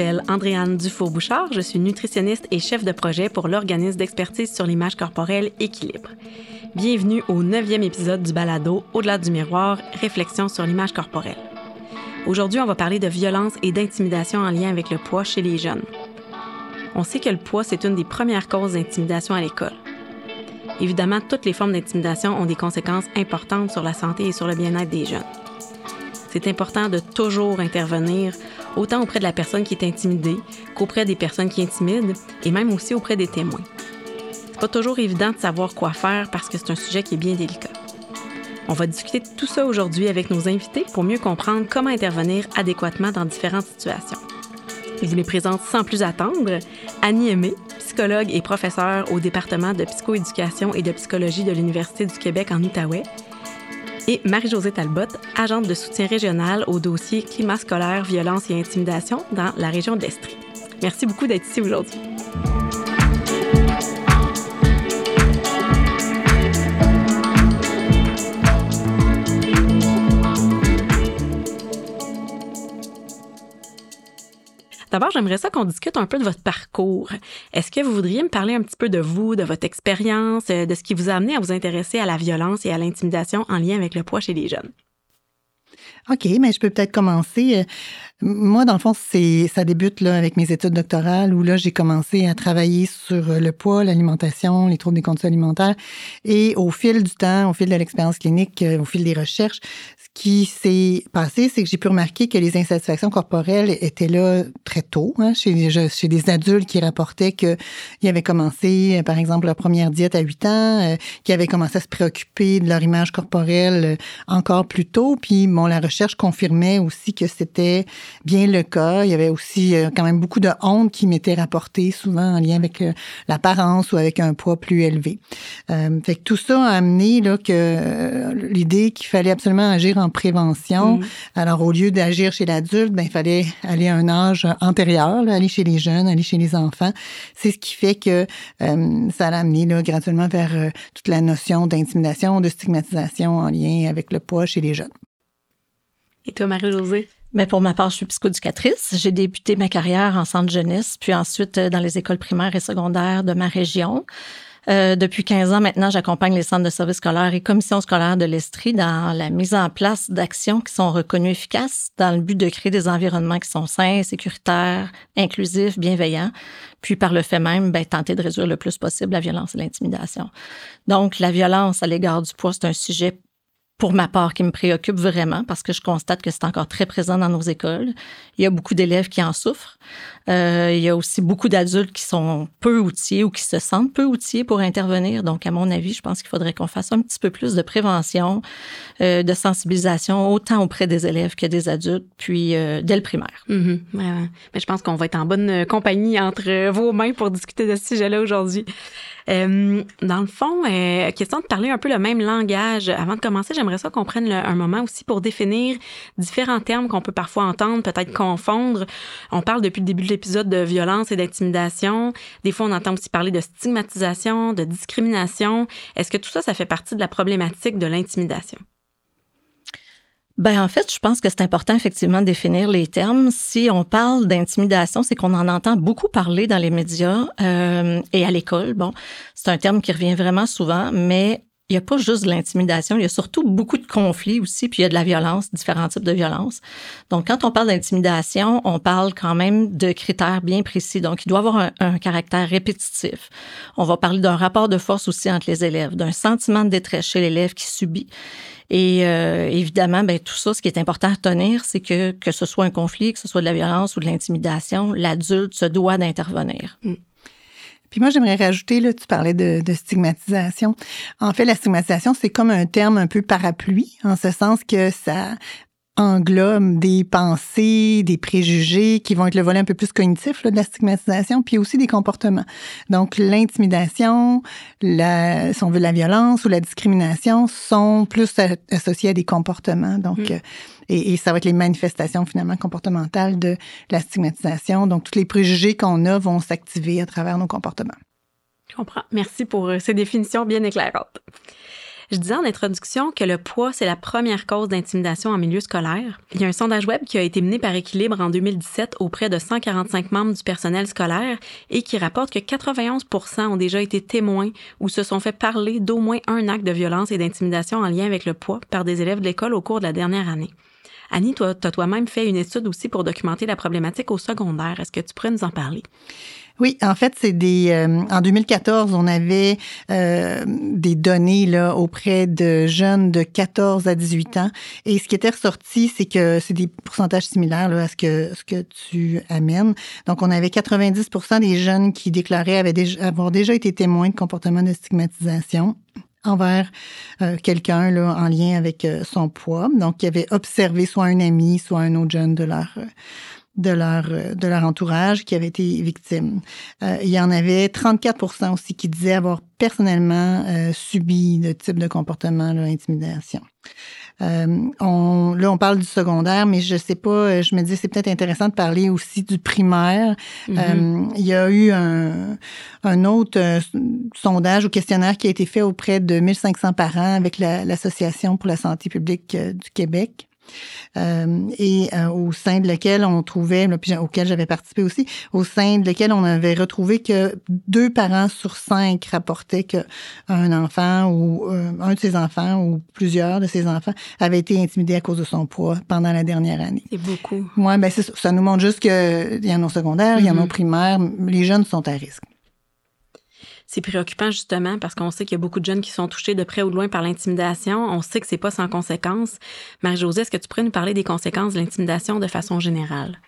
m'appelle Andréane Dufour-Bouchard. Je suis nutritionniste et chef de projet pour l'organisme d'expertise sur l'image corporelle Équilibre. Bienvenue au neuvième épisode du balado Au-delà du miroir, réflexion sur l'image corporelle. Aujourd'hui, on va parler de violence et d'intimidation en lien avec le poids chez les jeunes. On sait que le poids, c'est une des premières causes d'intimidation à l'école. Évidemment, toutes les formes d'intimidation ont des conséquences importantes sur la santé et sur le bien-être des jeunes. C'est important de toujours intervenir, autant auprès de la personne qui est intimidée qu'auprès des personnes qui intimident et même aussi auprès des témoins. C'est pas toujours évident de savoir quoi faire parce que c'est un sujet qui est bien délicat. On va discuter de tout ça aujourd'hui avec nos invités pour mieux comprendre comment intervenir adéquatement dans différentes situations. Je vous les présente sans plus attendre. Annie Aimé, psychologue et professeure au département de psychoéducation et de psychologie de l'Université du Québec en Outaouais, et Marie-Josée Talbot, agente de soutien régional au dossier climat scolaire, violence et intimidation dans la région de l'Estrie. Merci beaucoup d'être ici aujourd'hui. D'abord, j'aimerais ça qu'on discute un peu de votre parcours. Est-ce que vous voudriez me parler un petit peu de vous, de votre expérience, euh, de ce qui vous a amené à vous intéresser à la violence et à l'intimidation en lien avec le poids chez les jeunes? OK, mais je peux peut-être commencer. Euh, moi, dans le fond, c'est ça débute là avec mes études doctorales où là j'ai commencé à travailler sur le poids, l'alimentation, les troubles des conduites alimentaires et au fil du temps, au fil de l'expérience clinique, euh, au fil des recherches, qui s'est passé, c'est que j'ai pu remarquer que les insatisfactions corporelles étaient là très tôt, hein, chez, chez des adultes qui rapportaient qu'ils avaient commencé, euh, par exemple, leur première diète à 8 ans, euh, qui avaient commencé à se préoccuper de leur image corporelle euh, encore plus tôt. Puis, bon, la recherche confirmait aussi que c'était bien le cas. Il y avait aussi quand même beaucoup de honte qui m'était rapportée, souvent en lien avec l'apparence ou avec un poids plus élevé. fait que tout ça a amené là, que l'idée qu'il fallait absolument agir en prévention. Mm. Alors, au lieu d'agir chez l'adulte, ben, il fallait aller à un âge antérieur, aller chez les jeunes, aller chez les enfants. C'est ce qui fait que euh, ça l'a amené là, graduellement vers euh, toute la notion d'intimidation, de stigmatisation en lien avec le poids chez les jeunes. Et toi, Marie-Josée? Mais pour ma part, je suis psychoducatrice. J'ai débuté ma carrière en centre jeunesse, puis ensuite euh, dans les écoles primaires et secondaires de ma région. Euh, depuis 15 ans maintenant, j'accompagne les centres de services scolaires et commissions scolaires de l'Estrie dans la mise en place d'actions qui sont reconnues efficaces dans le but de créer des environnements qui sont sains, sécuritaires, inclusifs, bienveillants, puis par le fait même, ben, tenter de réduire le plus possible la violence et l'intimidation. Donc, la violence à l'égard du poids, c'est un sujet pour ma part, qui me préoccupe vraiment parce que je constate que c'est encore très présent dans nos écoles. Il y a beaucoup d'élèves qui en souffrent. Euh, il y a aussi beaucoup d'adultes qui sont peu outillés ou qui se sentent peu outillés pour intervenir. Donc, à mon avis, je pense qu'il faudrait qu'on fasse un petit peu plus de prévention, euh, de sensibilisation, autant auprès des élèves que des adultes, puis euh, dès le primaire. Mm-hmm. Mais je pense qu'on va être en bonne compagnie entre vos mains pour discuter de ce sujet-là aujourd'hui. Euh, dans le fond, euh, question de parler un peu le même langage. Avant de commencer, j'aimerais ça qu'on prenne un moment aussi pour définir différents termes qu'on peut parfois entendre, peut-être confondre. On parle depuis le début de l'épisode de violence et d'intimidation. Des fois, on entend aussi parler de stigmatisation, de discrimination. Est-ce que tout ça, ça fait partie de la problématique de l'intimidation? Ben en fait, je pense que c'est important effectivement de définir les termes. Si on parle d'intimidation, c'est qu'on en entend beaucoup parler dans les médias euh, et à l'école. Bon, c'est un terme qui revient vraiment souvent, mais il n'y a pas juste de l'intimidation, il y a surtout beaucoup de conflits aussi, puis il y a de la violence, différents types de violence. Donc, quand on parle d'intimidation, on parle quand même de critères bien précis. Donc, il doit avoir un, un caractère répétitif. On va parler d'un rapport de force aussi entre les élèves, d'un sentiment de détresse chez l'élève qui subit. Et euh, évidemment, ben, tout ça, ce qui est important à tenir, c'est que que ce soit un conflit, que ce soit de la violence ou de l'intimidation, l'adulte se doit d'intervenir. Mm. Puis moi, j'aimerais rajouter, là, tu parlais de, de, stigmatisation. En fait, la stigmatisation, c'est comme un terme un peu parapluie, en ce sens que ça englobe des pensées, des préjugés qui vont être le volet un peu plus cognitif là, de la stigmatisation, puis aussi des comportements. Donc, l'intimidation, la, si on veut, la violence ou la discrimination sont plus associés à des comportements. Donc, mm. euh, et, et, ça va être les manifestations finalement comportementales de la stigmatisation. Donc, tous les préjugés qu'on a vont s'activer à travers nos comportements. Je comprends. Merci pour euh, ces définitions bien éclairantes. Je disais en introduction que le poids, c'est la première cause d'intimidation en milieu scolaire. Il y a un sondage web qui a été mené par Équilibre en 2017 auprès de 145 membres du personnel scolaire et qui rapporte que 91% ont déjà été témoins ou se sont fait parler d'au moins un acte de violence et d'intimidation en lien avec le poids par des élèves de l'école au cours de la dernière année. Annie, toi, tu toi-même fait une étude aussi pour documenter la problématique au secondaire. Est-ce que tu pourrais nous en parler? Oui, en fait, c'est des. Euh, en 2014, on avait euh, des données là auprès de jeunes de 14 à 18 ans, et ce qui était ressorti, c'est que c'est des pourcentages similaires là, à ce que ce que tu amènes. Donc, on avait 90% des jeunes qui déclaraient avoir déjà été témoins de comportements de stigmatisation envers euh, quelqu'un là en lien avec son poids. Donc, qui avait observé soit un ami, soit un autre jeune de leur de leur, de leur entourage qui avaient été victimes. Euh, il y en avait 34% aussi qui disaient avoir personnellement euh, subi le type de comportement, l'intimidation. Euh, on, là, on parle du secondaire, mais je sais pas, euh, je me dis c'est peut-être intéressant de parler aussi du primaire. Mm-hmm. il y a eu un, un autre sondage ou questionnaire qui a été fait auprès de 1500 parents avec l'Association pour la santé publique du Québec. Euh, et euh, au sein de lequel on trouvait, puis auquel j'avais participé aussi, au sein de lequel on avait retrouvé que deux parents sur cinq rapportaient qu'un enfant ou euh, un de ses enfants ou plusieurs de ses enfants avaient été intimidés à cause de son poids pendant la dernière année. C'est beaucoup. Oui, ben ça. ça nous montre juste qu'il y en a au secondaire, il y en a au mm-hmm. primaire, les jeunes sont à risque c'est préoccupant justement parce qu'on sait qu'il y a beaucoup de jeunes qui sont touchés de près ou de loin par l'intimidation. On sait que c'est pas sans conséquences. Marie-Josée, est-ce que tu pourrais nous parler des conséquences de l'intimidation de façon générale?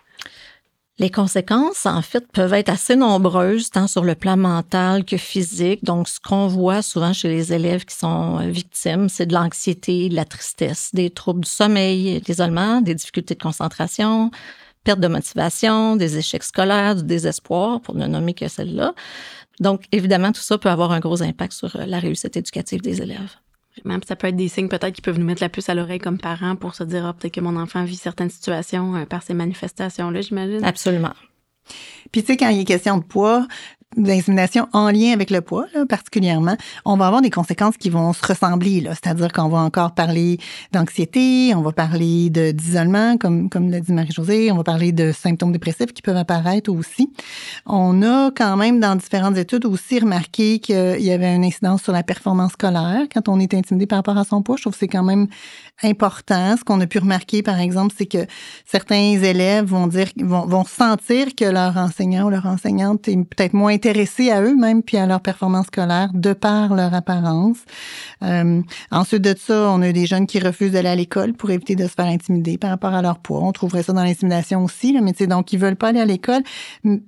Les conséquences, en fait, peuvent être assez nombreuses, tant sur le plan mental que physique. Donc, ce qu'on voit souvent chez les élèves qui sont euh, victimes, c'est de l'anxiété, de la tristesse, des troubles du sommeil, l'isolement, des difficultés de concentration, perte de motivation, des échecs scolaires, du désespoir, pour ne nommer que celle-là. Donc, évidemment, tout ça peut avoir un gros impact sur euh, la réussite éducative des élèves. Même ça peut être des signes peut-être qui peuvent nous mettre la puce à l'oreille comme parents pour se dire, ah, peut-être que mon enfant vit certaines situations euh, par ces manifestations-là, j'imagine. Absolument. Puis tu sais, quand il est question de poids, d'insémination en lien avec le poids, là, particulièrement, on va avoir des conséquences qui vont se ressembler. C'est-à-dire qu'on va encore parler d'anxiété, on va parler d'isolement, comme, comme l'a dit Marie-Josée, on va parler de symptômes dépressifs qui peuvent apparaître aussi. On a quand même, dans différentes études, aussi remarqué qu'il y avait une incidence sur la performance scolaire quand on est intimidé par rapport à son poids. Je trouve que c'est quand même important. Ce qu'on a pu remarquer, par exemple, c'est que certains élèves vont dire, vont, vont sentir que leur enseignant ou leur enseignante est peut-être moins intéressés à eux-mêmes puis à leur performance scolaire de par leur apparence. Euh, ensuite de ça, on a des jeunes qui refusent d'aller à l'école pour éviter de se faire intimider par rapport à leur poids. On trouverait ça dans l'intimidation aussi, là, mais c'est donc ils veulent pas aller à l'école.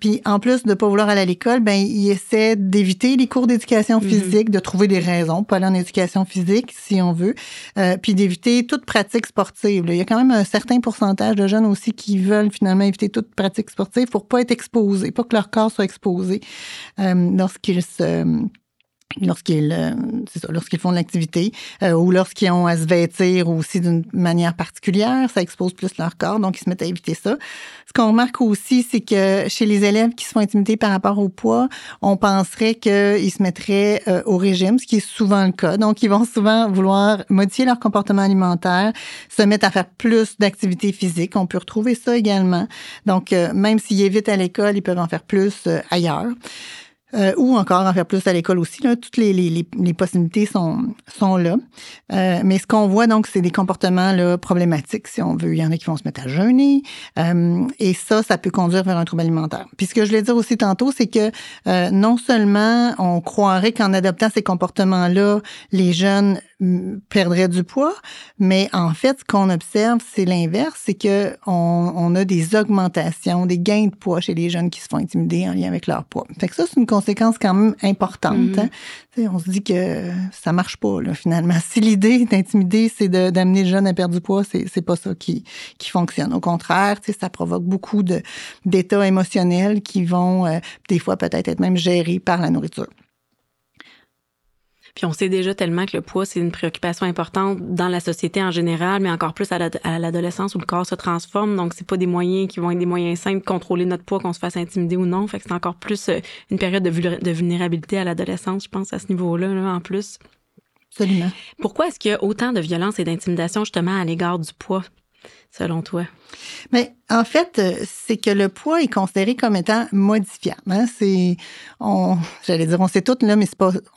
Puis en plus de pas vouloir aller à l'école, ben ils essaient d'éviter les cours d'éducation mm-hmm. physique, de trouver des raisons pour aller en éducation physique si on veut, euh, puis d'éviter toute pratique sportive. Il y a quand même un certain pourcentage de jeunes aussi qui veulent finalement éviter toute pratique sportive pour pas être exposés, pas que leur corps soit exposé lorsqu'ils se lorsqu'ils euh, lorsqu'ils font de l'activité euh, ou lorsqu'ils ont à se vêtir aussi d'une manière particulière, ça expose plus leur corps, donc ils se mettent à éviter ça. Ce qu'on remarque aussi, c'est que chez les élèves qui se font intimider par rapport au poids, on penserait qu'ils se mettraient euh, au régime, ce qui est souvent le cas. Donc, ils vont souvent vouloir modifier leur comportement alimentaire, se mettre à faire plus d'activités physiques. On peut retrouver ça également. Donc, même s'ils évitent à l'école, ils peuvent en faire plus ailleurs. Euh, ou encore en faire plus à l'école aussi. Là. Toutes les, les, les, possibilités sont, sont là. Euh, mais ce qu'on voit, donc, c'est des comportements là, problématiques, si on veut. Il y en a qui vont se mettre à jeûner. Euh, et ça, ça peut conduire vers un trouble alimentaire. Puis ce que je voulais dire aussi tantôt, c'est que non seulement on croirait qu'en adoptant ces comportements-là, les jeunes perdrait du poids, mais en fait, ce qu'on observe, c'est l'inverse, c'est que on, on, a des augmentations, des gains de poids chez les jeunes qui se font intimider en lien avec leur poids. Fait que ça, c'est une conséquence quand même importante. Hein. On se dit que ça marche pas, là, finalement. Si l'idée d'intimider, c'est d'amener le jeune à perdre du poids, c'est, c'est pas ça qui, qui fonctionne. Au contraire, ça provoque beaucoup d'états émotionnels qui vont, euh, des fois, peut-être être même gérés par la nourriture. Puis on sait déjà tellement que le poids, c'est une préoccupation importante dans la société en général, mais encore plus à l'adolescence où le corps se transforme. Donc, c'est pas des moyens qui vont être des moyens simples de contrôler notre poids, qu'on se fasse intimider ou non. Fait que c'est encore plus euh, une période de, vulnérabilité à l'adolescence, je pense, à ce niveau-là, là, en plus. absolument. Pourquoi est-ce qu'il y a autant de violence et d'intimidation justement à l'égard du poids, selon toi? Mais en fait, euh, c'est que le poids est considéré comme étant modifiable. Hein. C'est, j'allais dire, on sait tout là, mais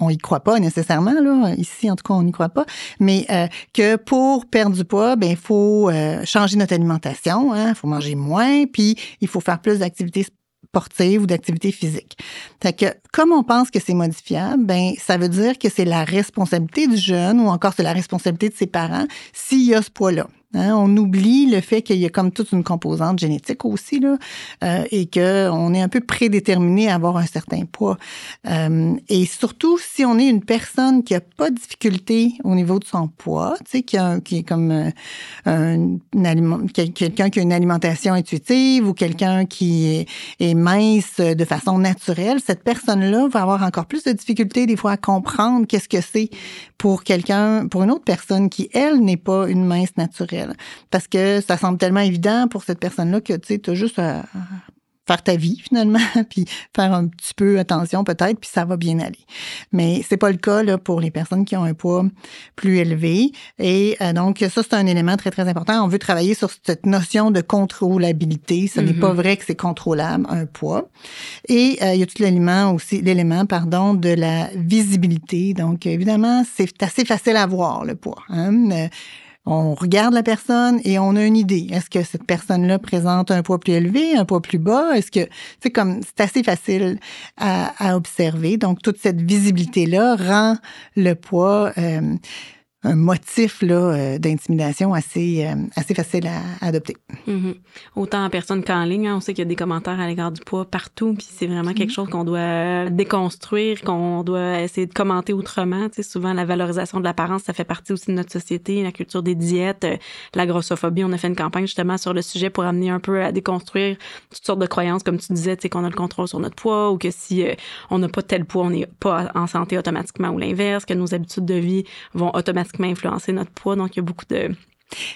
on y croit pas nécessairement là. Ici, en tout cas, on n'y croit pas. Mais euh, que pour perdre du poids, ben il faut euh, changer notre alimentation. Il hein, faut manger moins, puis il faut faire plus d'activités sportives ou d'activités physiques. Fait comme on pense que c'est modifiable, ben ça veut dire que c'est la responsabilité du jeune ou encore c'est la responsabilité de ses parents s'il y a ce poids-là. Hein, on oublie le fait qu'il y a comme toute une composante génétique aussi là, euh, et que on est un peu prédéterminé à avoir un certain poids. Euh, et surtout si on est une personne qui a pas de difficulté au niveau de son poids, tu sais, qui, a, est comme euh, quelqu'un qui a une alimentation intuitive ou quelqu'un qui est, est, mince de façon naturelle, cette personne-là va avoir encore plus de difficultés des fois à comprendre qu'est-ce que c'est pour quelqu'un, pour une autre personne qui elle n'est pas une mince naturelle. Parce que ça semble tellement évident pour cette personne-là que tu sais, as juste à faire ta vie finalement, puis faire un petit peu attention peut-être, puis ça va bien aller. Mais c'est pas le cas là, pour les personnes qui ont un poids plus élevé. Et euh, donc ça c'est un élément très très important. On veut travailler sur cette notion de contrôlabilité. Ce n'est pas mm-hmm. vrai que c'est contrôlable un poids. Et euh, il y a tout l'élément aussi, l'élément pardon de la visibilité. Donc évidemment c'est assez facile à voir le poids. Hein? On regarde la personne et on a une idée. Est-ce que cette personne-là présente un poids plus élevé, un poids plus bas? Est-ce que, c'est comme, c'est assez facile à, observer. Donc, toute cette visibilité-là rend le poids, euh, un motif là, euh, d'intimidation assez, euh, assez facile à, adopter. Mm-hmm. Autant en personne qu'en ligne, hein, on sait qu'il y a des commentaires à l'égard du poids partout, puis c'est vraiment quelque mm-hmm. chose qu'on doit déconstruire, qu'on doit essayer de commenter autrement. Tu sais, souvent, la valorisation de l'apparence, ça fait partie aussi de notre société, la culture des diètes, euh, la grossophobie. On a fait une campagne justement sur le sujet pour amener un peu à déconstruire toutes sortes de croyances, comme tu disais, tu sais, qu'on a le contrôle sur notre poids ou que si on n'a pas tel poids, on n'est pas en santé automatiquement ou l'inverse, que nos habitudes de vie vont automatiquement influencer notre poids. Donc, il y a beaucoup de,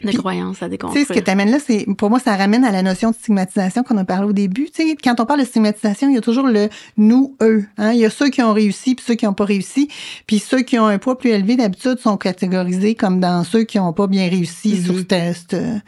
de croyances à déconstruire. Tu sais, ce que tu amènes là, c'est, pour moi, ça ramène à la notion de stigmatisation qu'on a parlé au début. Tu sais, quand on parle de stigmatisation, il y a toujours le nous, eux. Hein? Il y a ceux qui ont réussi puis ceux qui n'ont pas réussi. Puis ceux qui ont un poids plus élevé, d'habitude, sont catégorisés comme dans ceux qui n'ont pas bien réussi mm-hmm. sur ce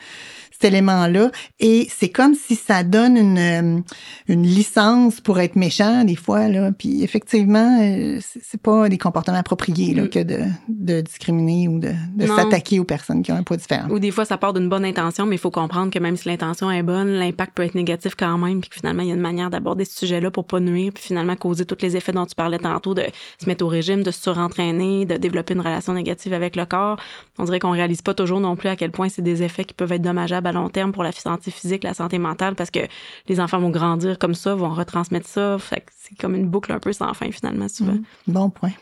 test élément-là. Et c'est comme si ça donne une, euh, une licence pour être méchant, des fois. Là. Puis effectivement, euh, c'est pas des comportements appropriés là, mm. que de, de discriminer ou de, de s'attaquer aux personnes qui ont un poids différent. Ou des fois, ça part d'une bonne intention, mais il faut comprendre que même si l'intention est bonne, l'impact peut être négatif quand même, puis que finalement, il y a une manière d'aborder ce sujet-là pour pas nuire, puis finalement causer tous les effets dont tu parlais tantôt, de se mettre au régime, de se surentraîner, de développer une relation négative avec le corps. On dirait qu'on réalise pas toujours non plus à quel point c'est des effets qui peuvent être dommageables à long terme pour la santé physique, la santé mentale, parce que les enfants vont grandir comme ça, vont retransmettre ça. Fait c'est comme une boucle un peu sans fin, finalement, souvent. Mmh. Bon point.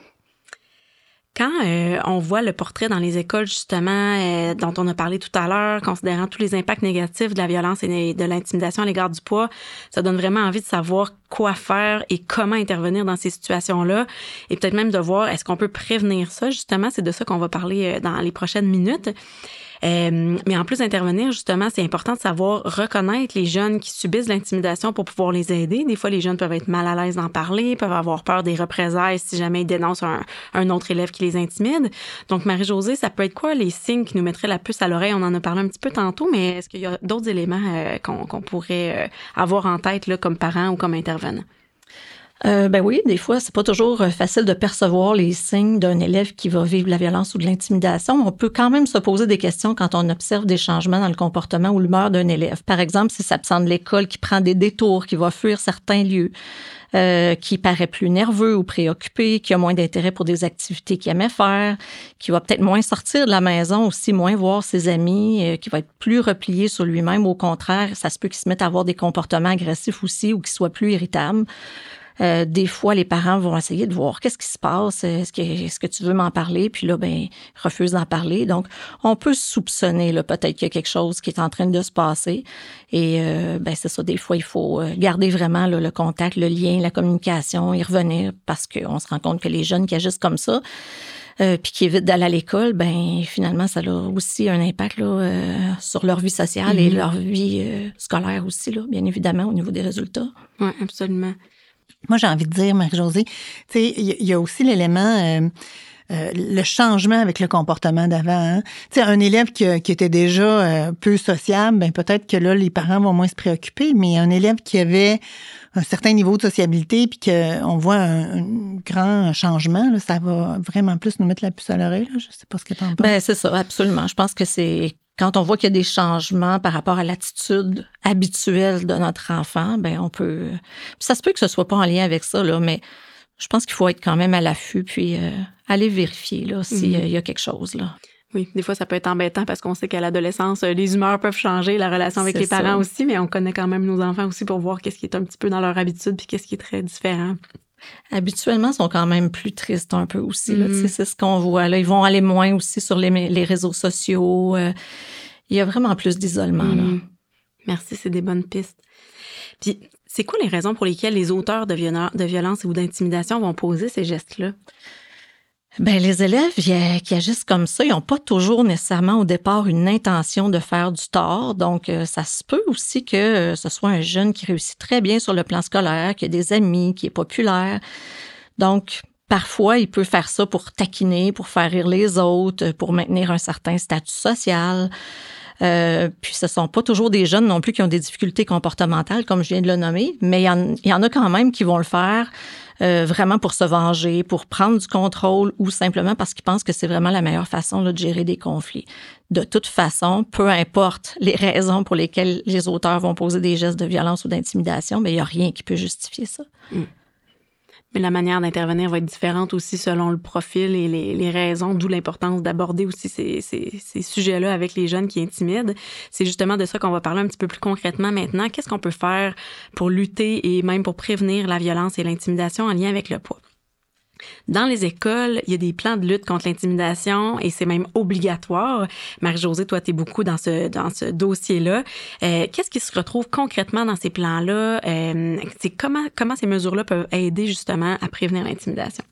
Quand euh, on voit le portrait dans les écoles, justement, euh, dont on a parlé tout à l'heure, considérant tous les impacts négatifs de la violence et de l'intimidation à l'égard du poids, ça donne vraiment envie de savoir quoi faire et comment intervenir dans ces situations-là. Et peut-être même de voir est-ce qu'on peut prévenir ça. Justement, c'est de ça qu'on va parler euh, dans les prochaines minutes. Euh, mais en plus d'intervenir, justement, c'est important de savoir reconnaître les jeunes qui subissent l'intimidation pour pouvoir les aider. Des fois, les jeunes peuvent être mal à l'aise d'en parler, peuvent avoir peur des représailles si jamais ils dénoncent un, autre élève qui les intimide. Donc, Marie-Josée, ça peut être quoi les signes qui nous mettraient la puce à l'oreille? On en a parlé un petit peu tantôt, mais est-ce qu'il y a d'autres éléments euh, qu'on pourrait euh, avoir en tête là, comme parents ou comme intervenants? Euh, ben oui, des fois, c'est pas toujours euh, facile de percevoir les signes d'un élève qui va vivre la violence ou de l'intimidation. On peut quand même se poser des questions quand on observe des changements dans le comportement ou l'humeur d'un élève. Par exemple, si s'absent de l'école, qui prend des détours, qui va fuir certains lieux, euh, qui paraît plus nerveux ou préoccupé, qui a moins d'intérêt pour des activités qu'il aimait faire, qui va peut-être moins sortir de la maison, aussi moins voir ses amis, euh, qui va être plus replié sur lui-même. Au contraire, ça se peut qu'il se mette à avoir des comportements agressifs aussi ou qu'il soit plus irritable. Euh, des fois, les parents vont essayer de voir qu'est-ce qui se passe, est-ce que, est-ce que tu veux m'en parler, puis là, ben, ils refusent d'en parler. Donc, on peut soupçonner là peut-être qu'il y a quelque chose qui est en train de se passer. Et euh, ben c'est ça, des fois, il faut euh, garder vraiment le contact, le lien, la communication, y revenir parce qu'on se rend compte que les jeunes qui agissent comme ça, euh, puis qui évitent d'aller à l'école, ben finalement, ça a aussi un impact là, euh, sur leur vie sociale et mm-hmm. leur vie scolaire aussi, là, bien évidemment, au niveau des résultats. Oui, absolument. Moi, j'ai envie de dire, Marie-Josée, tu sais, il y, a aussi l'élément... Euh, le changement avec le comportement d'avant. Hein. Tu un élève qui, qui était déjà peu sociable, ben peut-être que là, les parents vont moins se préoccuper, mais un élève qui avait un certain niveau de sociabilité, puis qu'on voit un, grand changement, là, ça va vraiment plus nous mettre la puce à l'oreille. Je sais pas ce que tu en penses. Ben, c'est ça, absolument. Je pense que c'est quand on voit qu'il y a des changements par rapport à l'attitude habituelle de notre enfant, ben on peut. ça se peut que ce soit pas en lien avec ça, là, mais je pense qu'il faut être quand même à l'affût, puis euh, aller vérifier là s'il mm-hmm. y a quelque chose là. Oui, des fois, ça peut être embêtant parce qu'on sait qu'à l'adolescence, euh, les humeurs peuvent changer, la relation avec les parents aussi, mais on connaît quand même nos enfants aussi pour voir qu'est-ce qui est un petit peu dans leur habitude puis qu'est-ce qui est très différent. Habituellement, ils sont quand même plus tristes un peu aussi. Mm-hmm. C'est ce qu'on voit. Là. Ils vont aller moins aussi sur les, réseaux sociaux. Euh, il y a vraiment plus d'isolement. Mm-hmm. Merci, c'est des bonnes pistes. Puis, c'est quoi les raisons pour lesquelles les auteurs de, de violence ou d'intimidation vont poser ces gestes-là? Ben, les élèves qui agissent comme ça, ils n'ont pas toujours nécessairement au départ une intention de faire du tort. Donc, euh, ça se peut aussi que euh, ce soit un jeune qui réussit très bien sur le plan scolaire, qui a des amis, qui est populaire. Donc, parfois, il peut faire ça pour taquiner, pour faire rire les autres, pour maintenir un certain statut social. Euh, puis ce sont pas toujours des jeunes non plus qui ont des difficultés comportementales, comme je viens de le nommer, mais il y en, a quand même qui vont le faire euh, vraiment pour se venger, pour prendre du contrôle ou simplement parce qu'ils pensent que c'est vraiment la meilleure façon de gérer des conflits. De toute façon, peu importe les raisons pour lesquelles les auteurs vont poser des gestes de violence ou d'intimidation, mais il n'y a rien qui peut justifier ça. Mm. Mais la manière d'intervenir va être différente aussi selon le profil et les, raisons, d'où l'importance d'aborder aussi ces, ces, sujets-là avec les jeunes qui intimident. C'est justement de ça qu'on va parler un petit peu plus concrètement maintenant. Qu'est-ce qu'on peut faire pour lutter et même pour prévenir la violence et l'intimidation en lien avec le poids? Dans les écoles, il y a des plans de lutte contre l'intimidation et c'est même obligatoire. Marie-Josée, toi, tu es beaucoup dans ce, dans ce dossier-là. Euh, Qu'est-ce qui se retrouve concrètement dans ces plans-là? Euh, comment, comment ces mesures-là peuvent aider justement à prévenir l'intimidation?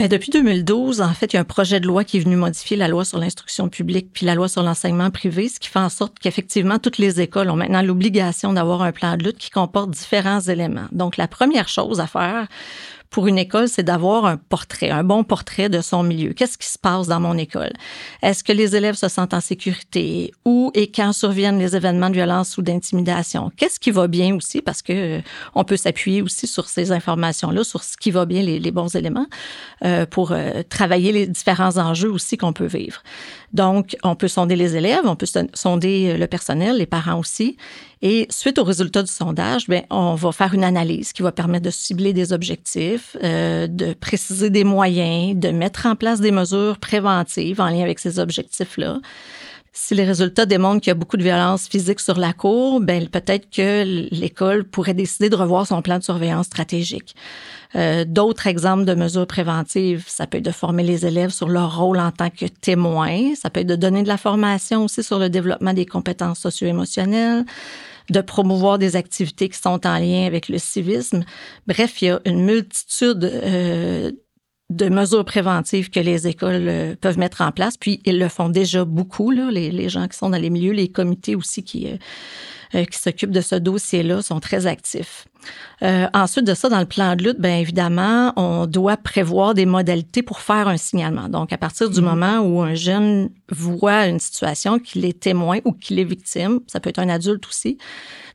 Bien, depuis 2012, en fait, il y a un projet de loi qui est venu modifier la loi sur l'instruction publique puis la loi sur l'enseignement privé, ce qui fait en sorte qu'effectivement, toutes les écoles ont maintenant l'obligation d'avoir un plan de lutte qui comporte différents éléments. Donc, la première chose à faire pour une école, c'est d'avoir un portrait, un bon portrait de son milieu. Qu'est-ce qui se passe dans mon école? Est-ce que les élèves se sentent en sécurité? Où et quand surviennent les événements de violence ou d'intimidation? Qu'est-ce qui va bien aussi? Parce que euh, on peut s'appuyer aussi sur ces informations-là, sur ce qui va bien, les, bons éléments, euh, pour euh, travailler les différents enjeux aussi qu'on peut vivre. Donc, on peut sonder les élèves, on peut sonder le personnel, les parents aussi. Et suite aux résultats du sondage, bien, on va faire une analyse qui va permettre de cibler des objectifs, euh, de préciser des moyens, de mettre en place des mesures préventives en lien avec ces objectifs-là. Si les résultats démontrent qu'il y a beaucoup de violence physique sur la cour, ben peut-être que l'école pourrait décider de revoir son plan de surveillance stratégique. Euh, d'autres exemples de mesures préventives, ça peut être de former les élèves sur leur rôle en tant que témoins, ça peut être de donner de la formation aussi sur le développement des compétences socio-émotionnelles, de promouvoir des activités qui sont en lien avec le civisme. Bref, il y a une multitude euh, de mesures préventives que les écoles euh, peuvent mettre en place. Puis, ils le font déjà beaucoup, là, les, les gens qui sont dans les milieux, les comités aussi qui, euh, qui s'occupent de ce dossier-là sont très actifs. Euh, ensuite de ça, dans le plan de lutte, bien évidemment, on doit prévoir des modalités pour faire un signalement. Donc, à partir du mmh. moment où un jeune voit une situation, qu'il est témoin ou qu'il est victime, ça peut être un adulte aussi,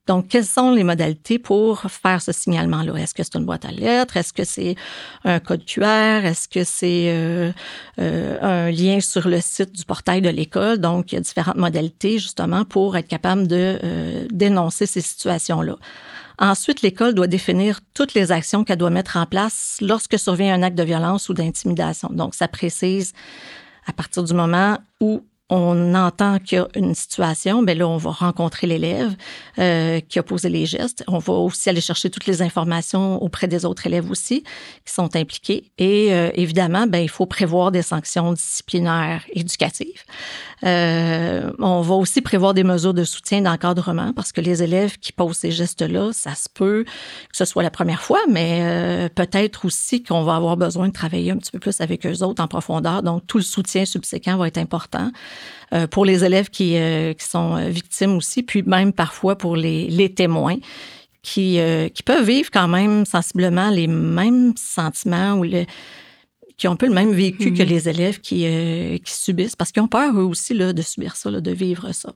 donc, quelles sont les modalités pour faire ce signalement-là? Est-ce que c'est une boîte à lettres? Est-ce que c'est un code QR? Est-ce que c'est euh, euh, un lien sur le site du portail de l'école? Donc, il y a différentes modalités justement pour être capable de euh, dénoncer ces situations-là. Ensuite, l'école doit définir toutes les actions qu'elle doit mettre en place lorsque survient un acte de violence ou d'intimidation. Donc, ça précise à partir du moment où on entend qu'il y a une situation, ben là, on va rencontrer l'élève euh, qui a posé les gestes. On va aussi aller chercher toutes les informations auprès des autres élèves aussi qui sont impliqués. Et euh, évidemment, ben, il faut prévoir des sanctions disciplinaires éducatives. Euh, on va aussi prévoir des mesures de soutien d'encadrement parce que les élèves qui posent ces gestes-là, ça se peut que ce soit la première fois, mais peut-être aussi qu'on va avoir besoin de travailler un petit peu plus avec eux autres en profondeur. Donc, tout le soutien subséquent va être important. Euh, pour les élèves qui, euh, qui sont euh, victimes aussi, puis même parfois pour les, les témoins. Qui, qui peuvent vivre quand même sensiblement les mêmes sentiments ou le, qui ont un peu le même vécu que Mhm. les élèves qui, qui subissent, parce qu'ils ont peur eux aussi là, de subir ça, là, de vivre ça.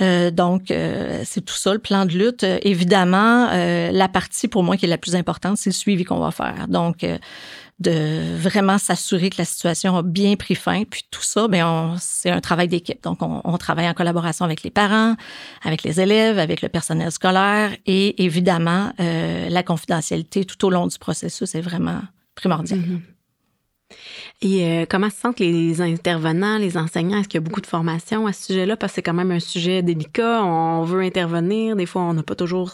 Euh, donc, euh, c'est tout ça, le plan de lutte. Euh, évidemment, la partie pour moi qui est la plus importante, c'est le suivi qu'on va faire. Donc, de vraiment s'assurer que la situation a bien pris fin. Puis tout ça, on, c'est un travail d'équipe. Donc, on, travaille en collaboration avec les parents, avec les élèves, avec le personnel scolaire et évidemment, euh, la confidentialité tout au long du processus est vraiment primordiale. Mhm. Et euh, comment se sentent les intervenants, les enseignants? Est-ce qu'il y a beaucoup de formation à ce sujet-là? Parce que c'est quand même un sujet délicat. On veut intervenir. Des fois, on n'a pas toujours...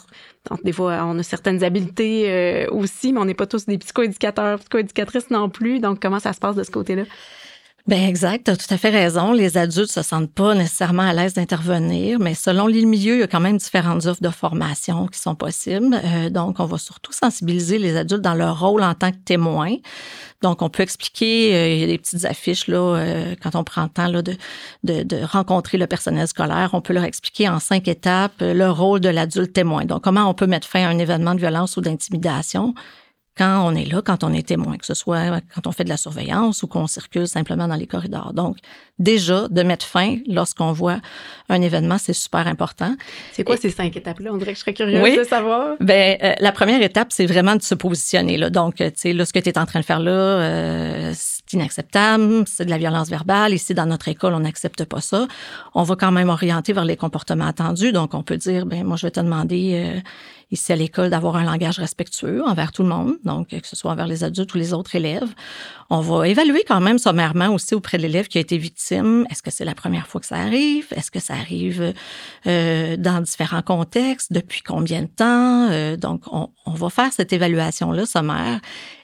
Des fois, on a certaines habiletés euh, aussi, mais on n'est pas tous des psychoéducateurs, psychoéducatrices non plus. Donc, comment ça se passe de ce côté-là? Ben exact, tu as tout à fait raison. Les adultes se sentent pas nécessairement à l'aise d'intervenir, mais selon les milieux, il y a quand même différentes offres de formation qui sont possibles. Euh, donc, on va surtout sensibiliser les adultes dans leur rôle en tant que témoins. Donc, on peut expliquer, euh, il y a des petites affiches là, euh, quand on prend le temps là, de, de, de rencontrer le personnel scolaire, on peut leur expliquer en cinq étapes euh, le rôle de l'adulte témoin. Donc, comment on peut mettre fin à un événement de violence ou d'intimidation quand on est là, quand on est témoin, que ce soit quand on fait de la surveillance ou qu'on circule simplement dans les corridors. Donc, déjà, de mettre fin lorsqu'on voit un événement, c'est super important. C'est quoi Et- ces cinq étapes-là? On dirait que je serais curieuse Oui. de savoir. Ben, euh, la première étape, c'est vraiment de se positionner. Là. Donc, euh, tu sais, là, ce que tu es en train de faire là, euh, c'est inacceptable, c'est de la violence verbale. Ici, dans notre école, on n'accepte pas ça. On va quand même orienter vers les comportements attendus. Donc, on peut dire, ben, moi, je vais te demander euh, ici à l'école d'avoir un langage respectueux envers tout le monde, donc que ce soit envers les adultes ou les autres élèves. On va évaluer quand même sommairement aussi auprès de l'élève qui a été victime. Est-ce que c'est la première fois que ça arrive? Est-ce que ça arrive euh, dans différents contextes? Depuis combien de temps? Euh, donc, on, on va faire cette évaluation-là sommaire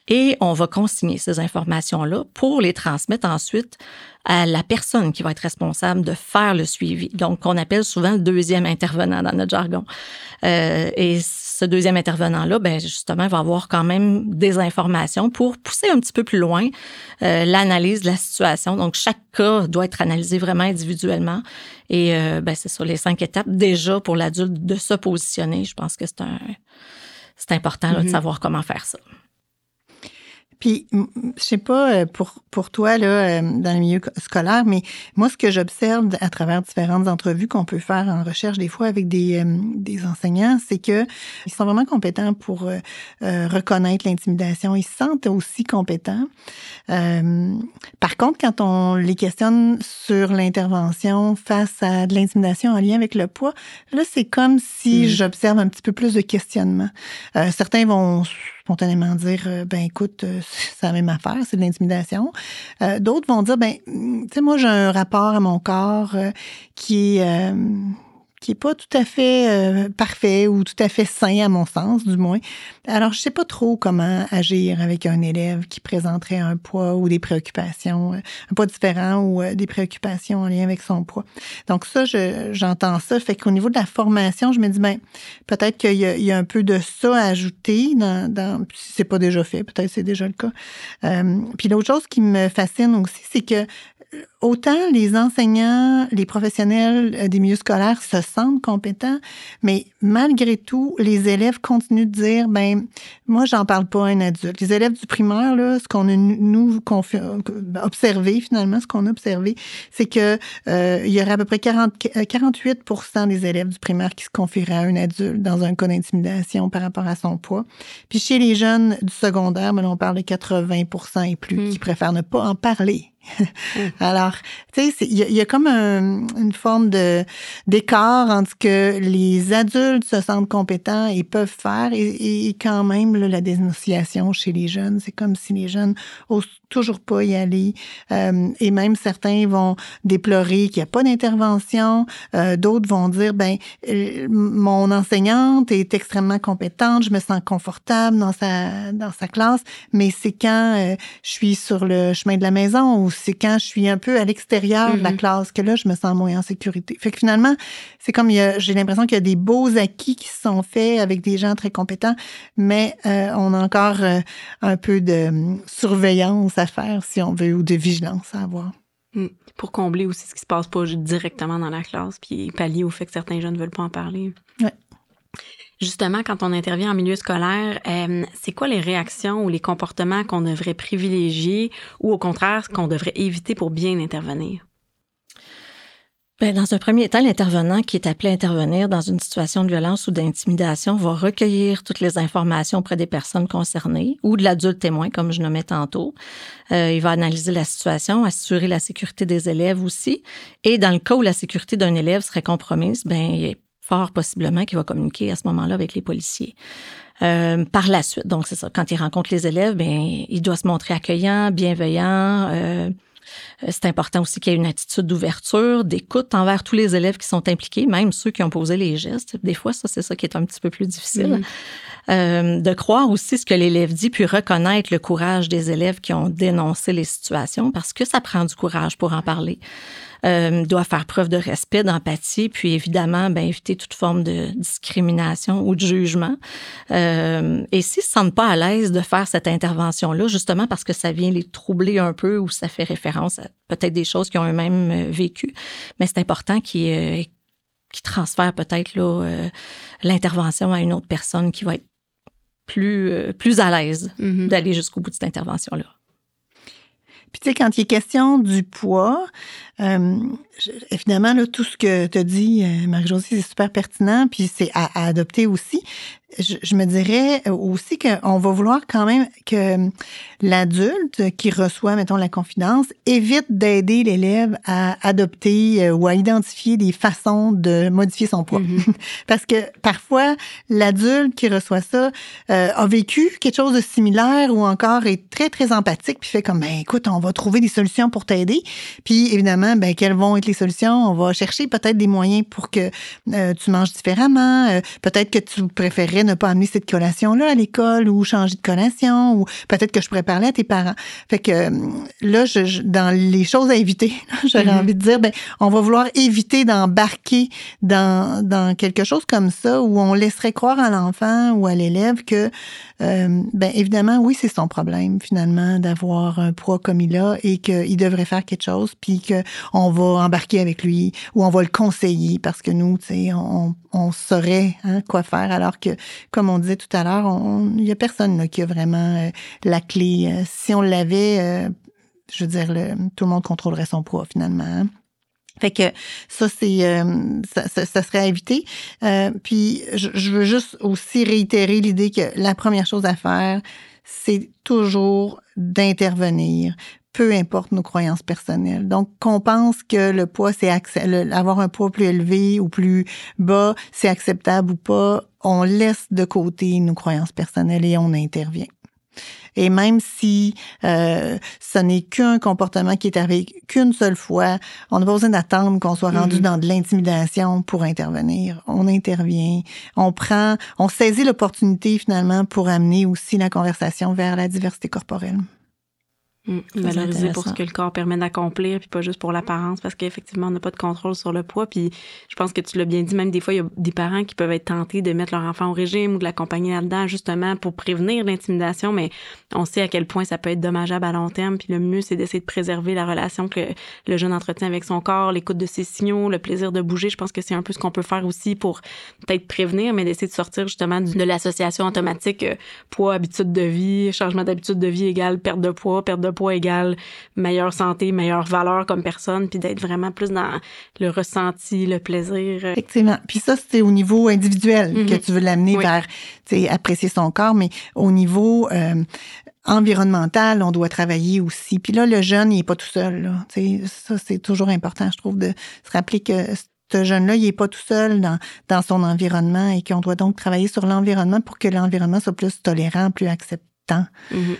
et on va consigner ces informations-là pour les transmettre ensuite à la personne qui va être responsable de faire le suivi. Donc, qu'on appelle souvent le deuxième intervenant dans notre jargon. Euh, et ce deuxième intervenant-là, ben justement, va avoir quand même des informations pour pousser un petit peu plus loin euh, l'analyse de la situation. Donc, chaque cas doit être analysé vraiment individuellement. Et euh, ben, c'est sur les cinq étapes déjà pour l'adulte de se positionner. Je pense que c'est un c'est important là, de Mhm. savoir comment faire ça. Puis, je sais pas euh, pour, pour toi, là, euh, dans le milieu co- scolaire, mais moi, ce que j'observe à travers différentes entrevues qu'on peut faire en recherche, des fois avec des, euh, des enseignants, c'est que ils sont vraiment compétents pour euh, reconnaître l'intimidation. Ils se sentent aussi compétents. Euh, par contre, quand on les questionne sur l'intervention face à de l'intimidation en lien avec le poids, là, c'est comme si Mhm. j'observe un petit peu plus de questionnement. Euh, certains vont spontanément dire euh, ben écoute euh, c'est la même affaire c'est de l'intimidation. Euh, d'autres vont dire ben tu sais moi j'ai un rapport à mon corps euh, qui est euh, qui est pas tout à fait euh, parfait ou tout à fait sain à mon sens du moins. Alors je sais pas trop comment agir avec un élève qui présenterait un poids ou des préoccupations euh, un poids différent ou euh, des préoccupations en lien avec son poids. Donc ça je- j'entends ça. Fait qu'au niveau de la formation je me dis ben peut-être qu'il y, a- un peu de ça à ajouter dans, dans si c'est pas déjà fait, peut-être c'est déjà le cas. Euh, puis l'autre chose qui me fascine aussi, c'est que autant les enseignants, les professionnels euh, des milieux scolaires se sentent compétents, mais malgré tout, les élèves continuent de dire, ben moi j'en parle pas à un adulte. Les élèves du primaire là, ce qu'on a nous confi- observé finalement, ce qu'on a observé, c'est que euh, il y aurait à peu près 40, euh, 48% des élèves du primaire qui se confieraient à un adulte dans un cas d'intimidation par rapport à son poids. Puis chez les jeunes du secondaire, ben, on parle de 80% et plus Mm. qui préfèrent ne pas en parler. Alors, tu sais, il y, y a comme un- une forme de d'écart entre ce que les adultes se sentent compétents et peuvent faire et, et quand même là, la dénonciation chez les jeunes. C'est comme si les jeunes osent toujours pas y aller. Euh, et même certains vont déplorer qu'il n'y a pas d'intervention. Euh, D'autres vont dire, ben, euh, mon enseignante est extrêmement compétente, je me sens confortable dans sa dans sa classe, mais c'est quand euh, je suis sur le chemin de la maison ou c'est quand je suis un peu à l'extérieur de la Mhm. classe que là je me sens moins en sécurité. Fait que finalement, c'est comme j'ai l'impression qu'il y a des beaux acquis qui se sont faits avec des gens très compétents, mais euh, on a encore euh, un peu de hum, surveillance à faire si on veut ou de vigilance à avoir. Mm. Pour combler aussi ce qui se passe pas directement dans la classe, puis pallier au fait que certains jeunes ne veulent pas en parler. Ouais. Justement, quand on intervient en milieu scolaire, euh, c'est quoi les réactions ou les comportements qu'on devrait privilégier ou au contraire qu'on devrait éviter pour bien intervenir? Bien, dans un premier temps, l'intervenant qui est appelé à intervenir dans une situation de violence ou d'intimidation va recueillir toutes les informations auprès des personnes concernées ou de l'adulte témoin, comme je nommais tantôt. Euh, il va analyser la situation, assurer la sécurité des élèves aussi. Et dans le cas où la sécurité d'un élève serait compromise, ben, fort possiblement qu'il va communiquer à ce moment-là avec les policiers. Euh, par la suite, donc c'est ça, quand il rencontre les élèves, ben, il doit se montrer accueillant, bienveillant. Euh, euh, c'est important aussi qu'il y ait une attitude d'ouverture, d'écoute envers tous les élèves qui sont impliqués, même ceux qui ont posé les gestes. Des fois, ça, c'est ça qui est un petit peu plus difficile. Mm-hmm. Euh, de croire aussi ce que l'élève dit, puis reconnaître le courage des élèves qui ont dénoncé les situations, parce que ça prend du courage pour en parler. Euh, doit faire preuve de respect, d'empathie, puis évidemment, ben, éviter toute forme de discrimination ou de jugement. Euh, et s'ils ne se sentent pas à l'aise de faire cette intervention-là, justement parce que ça vient les troubler un peu ou ça fait référence à peut-être des choses qu'ils ont eux-mêmes euh, vécues, mais c'est important qu'ils euh, qui transfèrent peut-être là l'intervention à une autre personne qui va être plus plus à l'aise mm-hmm. d'aller jusqu'au bout de cette intervention là. Puis tu sais, quand il est question du poids, euh, évidemment, là, tout ce que tu as dit, euh, Marie-Josie, c'est super pertinent, puis c'est à, adopter aussi. Je, me dirais aussi qu'on va vouloir quand même que l'adulte qui reçoit, mettons, la confidence, évite d'aider l'élève à adopter euh, ou à identifier des façons de modifier son poids. Mm-hmm. Parce que parfois, l'adulte qui reçoit ça euh, a vécu quelque chose de similaire ou encore est très, très empathique, puis fait comme, ben écoute, on va trouver des solutions pour t'aider. Puis évidemment, ben quelles vont être les solutions? On va chercher peut-être des moyens pour que euh, tu manges différemment. peut-être que tu préférerais ne pas amener cette collation-là à l'école ou changer de collation ou peut-être que je pourrais parler à tes parents. Fait que euh, là, je, dans les choses à éviter, j'aurais mm-hmm. envie de dire, ben, on va vouloir éviter d'embarquer dans, dans quelque chose comme ça où on laisserait croire à l'enfant ou à l'élève que, euh, ben, évidemment, oui, c'est son problème finalement d'avoir un poids comme il a et qu'il devrait faire quelque chose puis qu'on va embarquer avec lui ou on va le conseiller parce que nous, tu sais, on, on saurait hein, quoi faire alors que comme on disait tout à l'heure, il y a personne qui a vraiment euh, la clé. Euh, si on l'avait, euh, je veux dire, tout le monde contrôlerait son poids finalement. Hein. Fait que ça, c'est ça, ça, serait à éviter. puis je, je, veux juste aussi réitérer l'idée que la première chose à faire, c'est toujours d'intervenir peu importe nos croyances personnelles. Donc, qu'on pense que le poids, c'est avoir un poids plus élevé ou plus bas, c'est acceptable ou pas, on laisse de côté nos croyances personnelles et on intervient. Et même si euh, ce n'est qu'un comportement qui est arrivé qu'une seule fois, on n'a pas besoin d'attendre qu'on soit rendu mm-hmm. dans de l'intimidation pour intervenir. On intervient, on prend, on saisit l'opportunité finalement pour amener aussi la conversation vers la diversité corporelle. Mmh, valoriser pour ce que le corps permet d'accomplir, puis pas juste pour l'apparence, parce qu'effectivement, on n'a pas de contrôle sur le poids. Puis je pense que tu l'as bien dit, même des fois, il y a des parents qui peuvent être tentés de mettre leur enfant au régime ou de l'accompagner là-dedans, justement pour prévenir l'intimidation, mais on sait à quel point ça peut être dommageable à long terme. Puis le mieux, c'est d'essayer de préserver la relation que le jeune entretient avec son corps, l'écoute de ses signaux, le plaisir de bouger. Je pense que c'est un peu ce qu'on peut faire aussi pour peut-être prévenir, mais d'essayer de sortir justement de l'association automatique euh, poids, habitude de vie, changement d'habitude de vie égale perte de poids, perte de poids égale meilleure santé, meilleure valeur comme personne, puis d'être vraiment plus dans le ressenti, le plaisir. Effectivement. Puis ça, c'est au niveau individuel que mhm. tu veux l'amener vers, tu sais, apprécier son corps, mais au niveau euh, environnemental, on doit travailler aussi. Puis là, le jeune, il est pas tout seul. Là. ça, c'est toujours important, je trouve, de se rappeler que ce jeune-là, il est pas tout seul dans, dans son environnement et qu'on doit donc travailler sur l'environnement pour que l'environnement soit plus tolérant, plus acceptant. Mhm.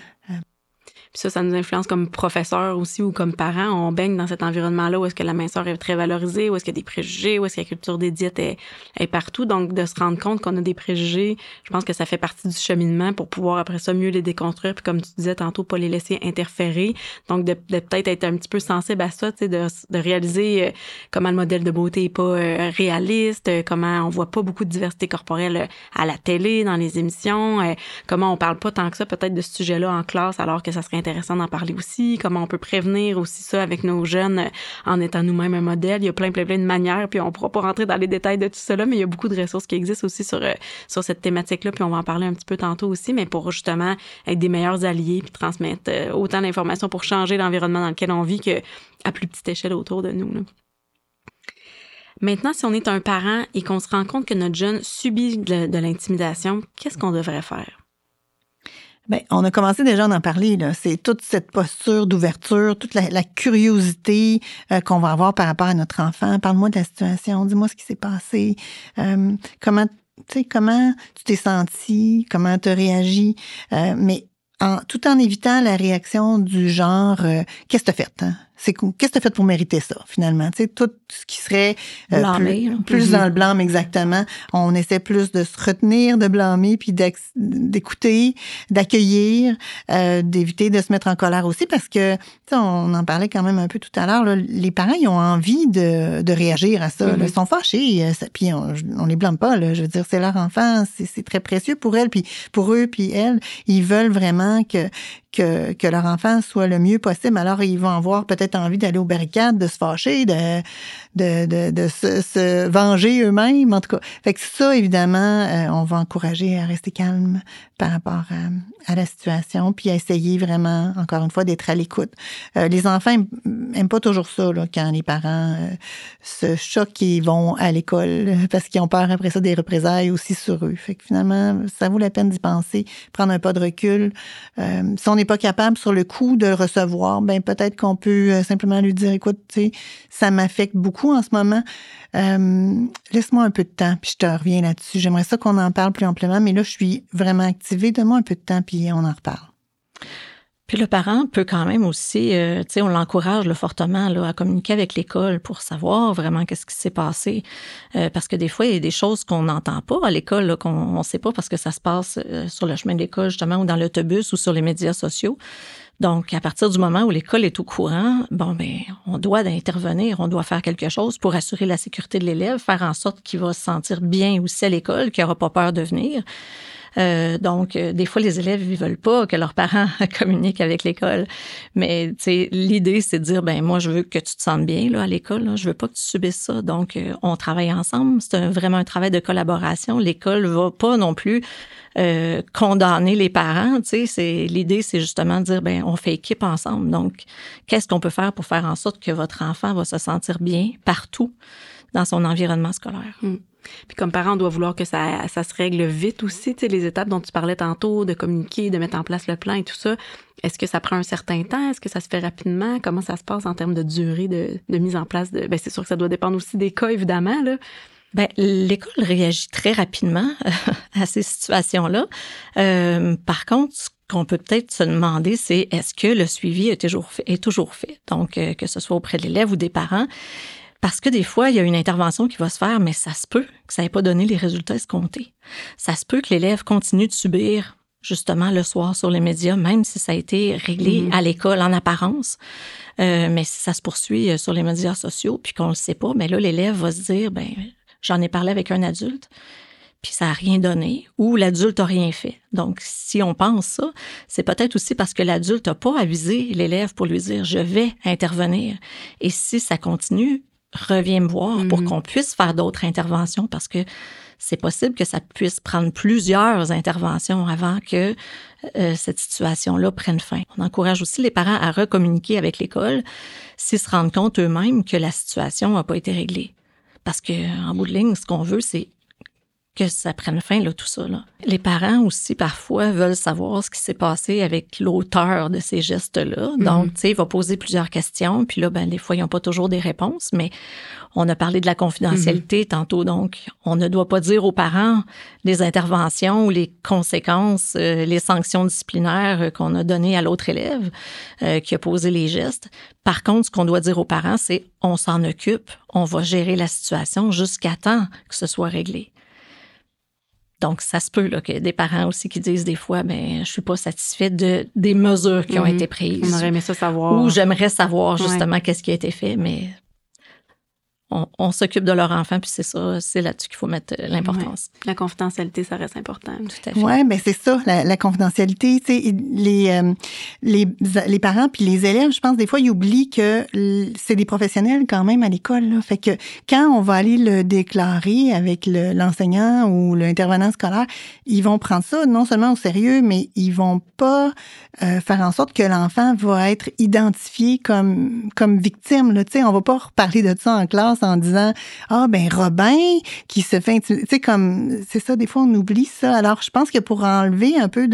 Puis ça, ça nous influence comme professeur aussi ou comme parents. On baigne dans cet environnement-là où est-ce que la minceur est très valorisée, où est-ce qu'il y a des préjugés, où est-ce que la culture des diètes est, est partout. Donc, de se rendre compte qu'on a des préjugés, je pense que ça fait partie du cheminement pour pouvoir après ça mieux les déconstruire. Puis comme tu disais tantôt, pas les laisser interférer. Donc, de, peut-être être un petit peu sensible à ça, tu sais, de, de réaliser euh, comment le modèle de beauté est pas euh, réaliste, euh, comment on voit pas beaucoup de diversité corporelle à la télé, dans les émissions, comment on parle pas tant que ça peut-être de ce sujet-là en classe alors que ça serait intéressant d'en parler aussi, comment on peut prévenir aussi ça avec nos jeunes euh, en étant nous-mêmes un modèle. Il y a plein, plein, plein de manières, puis on pourra pas rentrer dans les détails de tout cela, mais il y a beaucoup de ressources qui existent aussi sur, euh, sur cette thématique-là, puis on va en parler un petit peu tantôt aussi, mais pour justement être des meilleurs alliés, puis transmettre autant d'informations pour changer l'environnement dans lequel on vit que à plus petite échelle autour de nous. Maintenant, si on est un parent et qu'on se rend compte que notre jeune subit de, l'intimidation, qu'est-ce qu'on devrait faire? Bien, on a commencé déjà à en parler. C'est toute cette posture d'ouverture, toute la, curiosité euh, qu'on va avoir par rapport à notre enfant. Parle-moi de la situation, dis-moi ce qui s'est passé, euh, comment, comment tu t'es senti, comment tu as réagi. Euh, mais en, tout en évitant la réaction du genre qu'est-ce que tu as fait hein? C'est qu'est-ce que tu as fait pour mériter ça finalement? Tu sais tout ce qui serait euh, blâmer, plus, dans le blâme exactement. On essaie plus de se retenir de blâmer puis d'écouter d'accueillir euh, d'éviter de se mettre en colère aussi parce que on en parlait quand même un peu tout à l'heure les parents ils ont envie de, de réagir à ça ils sont fâchés euh, puis on, on les blâme pas là, je veux dire c'est leur enfant c'est très précieux pour elles puis pour eux puis elles. Ils veulent vraiment que que, leur enfant soit le mieux possible. Alors, ils vont avoir peut-être envie d'aller aux barricades, de se fâcher, de, de, de, se, venger eux-mêmes, en tout cas. Fait que ça, évidemment, euh, on va encourager à rester calme par rapport à, la situation, puis à essayer vraiment, encore une fois, d'être à l'écoute. Euh, les enfants aiment, pas toujours ça, là, quand les parents euh, se choquent et vont à l'école, parce qu'ils ont peur après ça des représailles aussi sur eux. Fait que finalement, ça vaut la peine d'y penser, prendre un pas de recul. si on n'est pas capable sur le coup de recevoir, ben peut-être qu'on peut simplement lui dire, écoute, tu sais, ça m'affecte beaucoup en ce moment. Euh, laisse-moi un peu de temps, puis je te reviens là-dessus. J'aimerais ça qu'on en parle plus amplement, mais là, je suis vraiment activée. Donne-moi un peu de temps, puis on en reparle. Puis le parent peut quand même aussi, euh, tu sais, on l'encourage fortement là, à communiquer avec l'école pour savoir vraiment qu'est-ce qui s'est passé. Euh, parce que des fois, il y a des choses qu'on n'entend pas à l'école, qu'on ne sait pas parce que ça se passe sur le chemin de l'école, justement, ou dans l'autobus ou sur les médias sociaux. Donc, à partir du moment où l'école est au courant, bon, ben, on doit intervenir, on doit faire quelque chose pour assurer la sécurité de l'élève, faire en sorte qu'il va se sentir bien aussi à l'école, qu'il n'aura pas peur de venir. Euh, donc, euh, des fois, les élèves ils veulent pas que leurs parents communiquent avec l'école. Mais l'idée, c'est de dire, ben moi, je veux que tu te sentes bien là, à l'école. Je veux pas que tu subisses ça. Donc, euh, on travaille ensemble. C'est vraiment un travail de collaboration. L'école va pas non plus euh, condamner les parents. Tu sais, l'idée, c'est justement de dire, ben on fait équipe ensemble. Donc, qu'est-ce qu'on peut faire pour faire en sorte que votre enfant va se sentir bien partout dans son environnement scolaire? Hmm. Puis comme parent, on doit vouloir que ça, ça se règle vite aussi, tu sais, les étapes dont tu parlais tantôt, de communiquer, de mettre en place le plan et tout ça. Est-ce que ça prend un certain temps? Est-ce que ça se fait rapidement? Comment ça se passe en termes de durée de, mise en place? De, ben c'est sûr que ça doit dépendre aussi des cas, évidemment, là. Ben, l'école réagit très rapidement à ces situations-là. Euh, par contre, ce qu'on peut peut-être se demander, c'est est-ce que le suivi est toujours fait, est toujours fait? Donc, euh, que ce soit auprès de l'élève ou des parents. Parce que des fois, il y a une intervention qui va se faire, mais ça se peut que ça n'ait pas donné les résultats escomptés. Ça se peut que l'élève continue de subir justement le soir sur les médias, même si ça a été réglé mm-hmm. à l'école en apparence. Euh, mais si ça se poursuit euh, sur les médias sociaux, puis qu'on ne le sait pas, mais là, l'élève va se dire, ben j'en ai parlé avec un adulte, puis ça n'a rien donné, ou l'adulte n'a rien fait. Donc, si on pense ça, c'est peut-être aussi parce que l'adulte n'a pas avisé l'élève pour lui dire, je vais intervenir. Et si ça continue, reviens me voir pour mhm. qu'on puisse faire d'autres interventions parce que c'est possible que ça puisse prendre plusieurs interventions avant que euh, cette situation-là prenne fin. On encourage aussi les parents à recommuniquer avec l'école s'ils se rendent compte eux-mêmes que la situation n'a pas été réglée. Parce que en bout de ligne, ce qu'on veut, c'est que ça prenne fin, là, tout ça. Là. Les parents aussi, parfois, veulent savoir ce qui s'est passé avec l'auteur de ces gestes-là. Mhm. Donc, tu sais, il va poser plusieurs questions, puis là, ben, des fois, ils n'ont pas toujours des réponses, mais on a parlé de la confidentialité mhm. tantôt, donc on ne doit pas dire aux parents les interventions ou les conséquences, euh, les sanctions disciplinaires qu'on a données à l'autre élève euh, qui a posé les gestes. Par contre, ce qu'on doit dire aux parents, c'est on s'en occupe, on va gérer la situation jusqu'à temps que ce soit réglé. Donc, ça se peut là, que des parents aussi qui disent des fois, ben, je suis pas satisfait de, des mesures qui ont mhm. été prises. On aurait aimé ça savoir. Ou j'aimerais savoir justement qu'est-ce qui a été fait, mais on, s'occupe de leur enfant, puis c'est ça, c'est là-dessus qu'il faut mettre euh, l'importance. La confidentialité, ça reste important. Tout à fait. Oui, ben c'est ça, la, confidentialité. Les, euh, les, les parents puis les élèves, je pense, des fois, ils oublient que c'est des professionnels quand même à l'école. Fait que quand on va aller le déclarer avec l'enseignant ou l'intervenant scolaire, ils vont prendre ça non seulement au sérieux, mais ils vont pas euh, faire en sorte que l'enfant va être identifié comme, comme victime. Là. sais, on va pas reparler de ça en classe en disant Ah, ben Robin qui se fait Tu sais, comme c'est ça, des fois on oublie ça. Alors, je pense que pour enlever un peu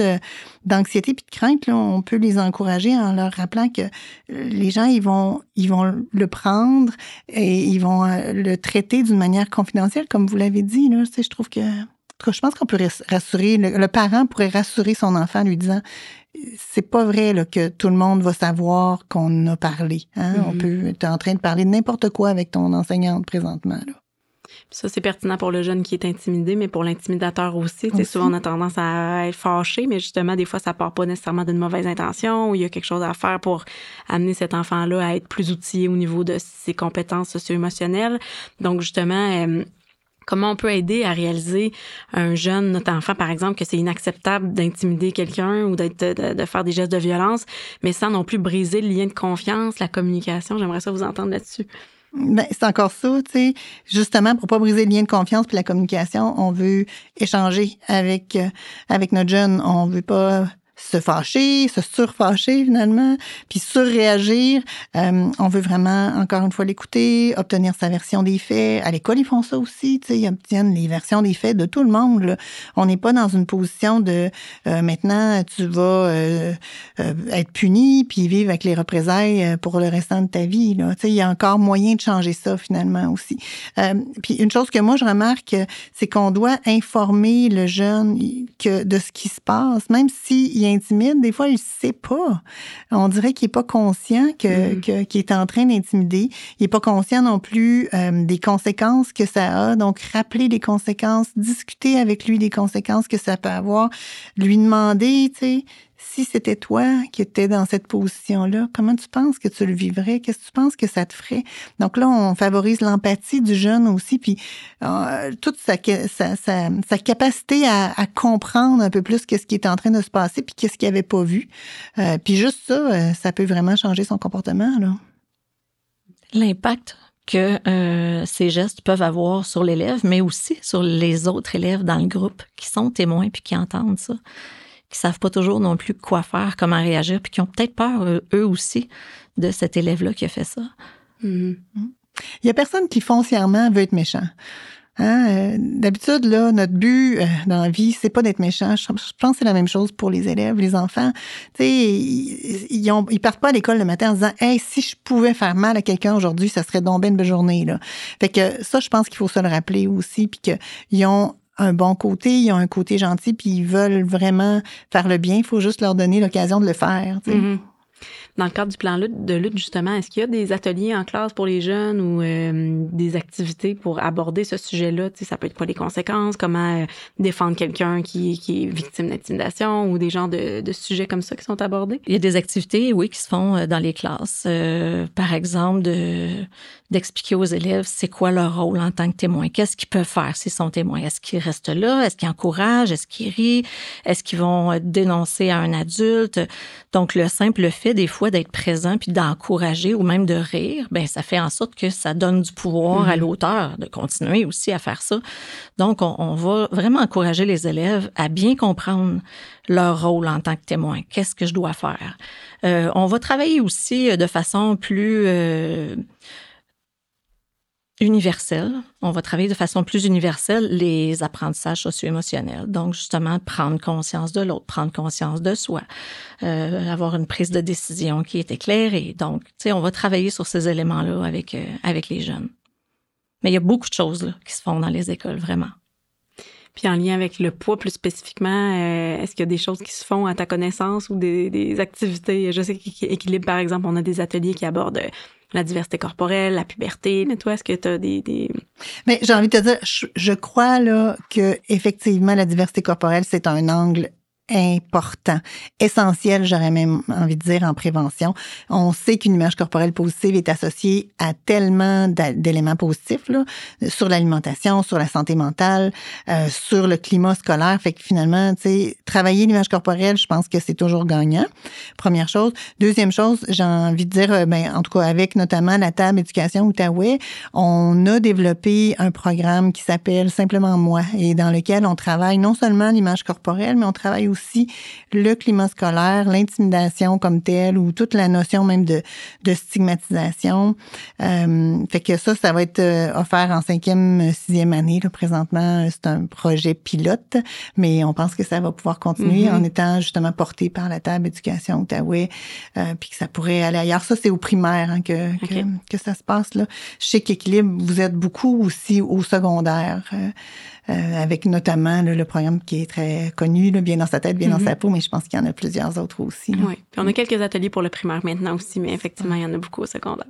d'anxiété puis de crainte, là, on peut les encourager en leur rappelant que les gens, ils vont, ils vont le prendre et ils vont euh, le traiter d'une manière confidentielle, comme vous l'avez dit. Là. Tu sais, je trouve que je pense qu'on peut rassurer, le, parent pourrait rassurer son enfant en lui disant c'est pas vrai là, que tout le monde va savoir qu'on a parlé. Hein? On mm-hmm. peut être en train de parler de n'importe quoi avec ton enseignante présentement. Là. Ça, c'est pertinent pour le jeune qui est intimidé, mais pour l'intimidateur aussi. aussi. Souvent, on a tendance à être fâché, mais justement, des fois, ça part pas nécessairement d'une mauvaise intention ou il y a quelque chose à faire pour amener cet enfant-là à être plus outillé au niveau de ses compétences socio-émotionnelles. Donc, justement, euh, Comment on peut aider à réaliser un jeune, notre enfant, par exemple, que c'est inacceptable d'intimider quelqu'un ou de, faire des gestes de violence, mais sans non plus briser le lien de confiance, la communication. J'aimerais ça vous entendre là-dessus. Ben, c'est encore ça, tu sais. Justement, pour pas briser le lien de confiance puis la communication, on veut échanger avec euh, avec notre jeune. On veut pas se fâcher, se surfâcher finalement, puis surréagir. Euh, on veut vraiment, encore une fois, l'écouter, obtenir sa version des faits. À l'école, ils font ça aussi, tu sais, ils obtiennent les versions des faits de tout le monde. Là. On n'est pas dans une position de euh, maintenant, tu vas euh, être puni puis vivre avec les représailles pour le restant de ta vie. Là. Tu sais, il y a encore moyen de changer ça finalement aussi. puis une chose que moi, je remarque, c'est qu'on doit informer le jeune que de ce qui se passe, même s'il y intimide, des fois, il ne sait pas. On dirait qu'il n'est pas conscient que, mm. qu'il est en train d'intimider. Il n'est pas conscient non plus euh, des conséquences que ça a. Donc, rappeler les conséquences, discuter avec lui des conséquences que ça peut avoir, lui demander, tu sais, si c'était toi qui étais dans cette position-là, comment tu penses que tu le vivrais? Qu'est-ce que tu penses que ça te ferait? Donc là, on favorise l'empathie du jeune aussi, puis euh, toute sa, capacité à, comprendre un peu plus qu'est-ce qui est en train de se passer, puis qu'est-ce qu'il n'avait pas vu. Euh, puis juste ça, euh, ça peut vraiment changer son comportement. L'impact que ces gestes peuvent avoir sur l'élève, mais aussi sur les autres élèves dans le groupe qui sont témoins puis qui entendent ça qui savent pas toujours non plus quoi faire, comment réagir, puis qui ont peut-être peur eux aussi de cet élève-là qui a fait ça. Mm-hmm. Il y a personne qui foncièrement veut être méchant. Hein? Euh, d'habitude, là, notre but euh, dans la vie, c'est pas d'être méchant. Je, pense que c'est la même chose pour les élèves, les enfants. Tu sais, ils, ont, ils partent pas à l'école le matin en disant, hey, si je pouvais faire mal à quelqu'un aujourd'hui, ça serait donc une belle journée là. Fait que ça, je pense qu'il faut se le rappeler aussi, puis qu'ils ont un bon côté, ils ont un côté gentil, puis ils veulent vraiment faire le bien. Il faut juste leur donner l'occasion de le faire. Dans le cadre du plan de lutte, justement, est-ce qu'il y a des ateliers en classe pour les jeunes ou euh, des activités pour aborder ce sujet-là? Ça peut être quoi les conséquences, comment euh, défendre quelqu'un qui, est victime d'intimidation ou des genres de, sujets comme ça qui sont abordés? Il y a des activités, oui, qui se font euh, dans les classes. par exemple, de d'expliquer aux élèves c'est quoi leur rôle en tant que témoin. Qu'est-ce qu'ils peuvent faire s'ils sont témoins? Est-ce qu'ils restent là? Est-ce qu'ils encouragent? Est-ce qu'ils rient? Est-ce qu'ils vont dénoncer à un adulte? Donc, le simple fait, des fois, d'être présent puis d'encourager ou même de rire, ben ça fait en sorte que ça donne du pouvoir à mm-hmm. l'auteur de continuer aussi à faire ça. Donc, on, on, va vraiment encourager les élèves à bien comprendre leur rôle en tant que témoin. Qu'est-ce que je dois faire? Euh, on va travailler aussi de façon plus... Euh, universelle. On va travailler de façon plus universelle les apprentissages socio-émotionnels. Donc, justement, prendre conscience de l'autre, prendre conscience de soi, euh, avoir une prise de décision qui est éclairée. Donc, tu sais, on va travailler sur ces éléments-là avec, euh, avec les jeunes. Mais il y a beaucoup de choses là, qui se font dans les écoles, vraiment. Puis en lien avec le poids plus spécifiquement, euh, est-ce qu'il y a des choses qui se font à ta connaissance ou des, des activités? Je sais qu'équilibre, par exemple, on a des ateliers qui abordent la diversité corporelle, la puberté. Mais toi, est-ce que tu as des, des... Mais j'ai envie de te dire, je, crois là que effectivement la diversité corporelle c'est un angle important, essentiel, j'aurais même envie de dire, en prévention. On sait qu'une image corporelle positive est associée à tellement d'éléments positifs là, sur l'alimentation, sur la santé mentale, euh, sur le climat scolaire. Fait que finalement, tu sais, travailler l'image corporelle, je pense que c'est toujours gagnant. Première chose. Deuxième chose, j'ai envie de dire, euh, ben, en tout cas, avec notamment la table éducation Outaouais, on a développé un programme qui s'appelle Simplement moi et dans lequel on travaille non seulement l'image corporelle, mais on travaille aussi aussi le climat scolaire, l'intimidation comme telle ou toute la notion même de, de stigmatisation. Euh, fait que ça, ça va être euh, offert en cinquième, sixième année. Là, présentement, c'est un projet pilote, mais on pense que ça va pouvoir continuer mm-hmm. en étant justement porté par la table éducation Outaouais, euh, puis que ça pourrait aller ailleurs. Ça, c'est au primaire hein, que, que, que, ça se passe. Là. Chez Équilibre, vous êtes beaucoup aussi au secondaire. Euh, euh, avec notamment le programme qui est très connu, bien dans sa tête, bien dans mhm. sa peau, mais je pense qu'il y en a plusieurs autres aussi. Oui, puis on a quelques ateliers pour le primaire maintenant aussi, mais effectivement, il y en a beaucoup au secondaire.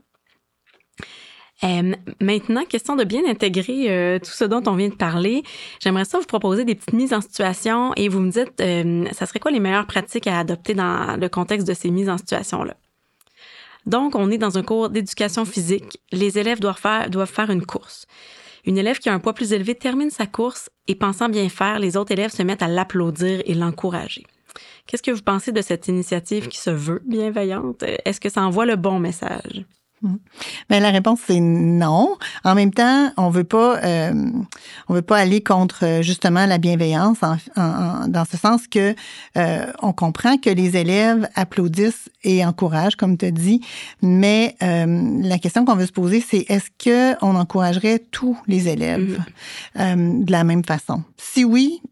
Euh, maintenant, question de bien intégrer euh, tout ce dont on vient de parler. J'aimerais ça vous proposer des petites mises en situation et vous me dites, ça serait quoi les meilleures pratiques à adopter dans le contexte de ces mises en situation-là? Donc, on est dans un cours d'éducation physique. Les élèves doivent faire, doivent faire une course. Une élève qui a un poids plus élevé termine sa course et pensant bien faire, les autres élèves se mettent à l'applaudir et l'encourager. Qu'est-ce que vous pensez de cette initiative qui se veut bienveillante? Est-ce que ça envoie le bon message? Mais ben, la réponse c'est non. En même temps, on veut pas, euh, on veut pas aller contre euh, justement la bienveillance, dans ce sens que euh, on comprend que les élèves applaudissent et encouragent, comme tu as dit, mais la question qu'on veut se poser, c'est est-ce que on encouragerait tous les élèves mm-hmm. de la même façon? Si oui,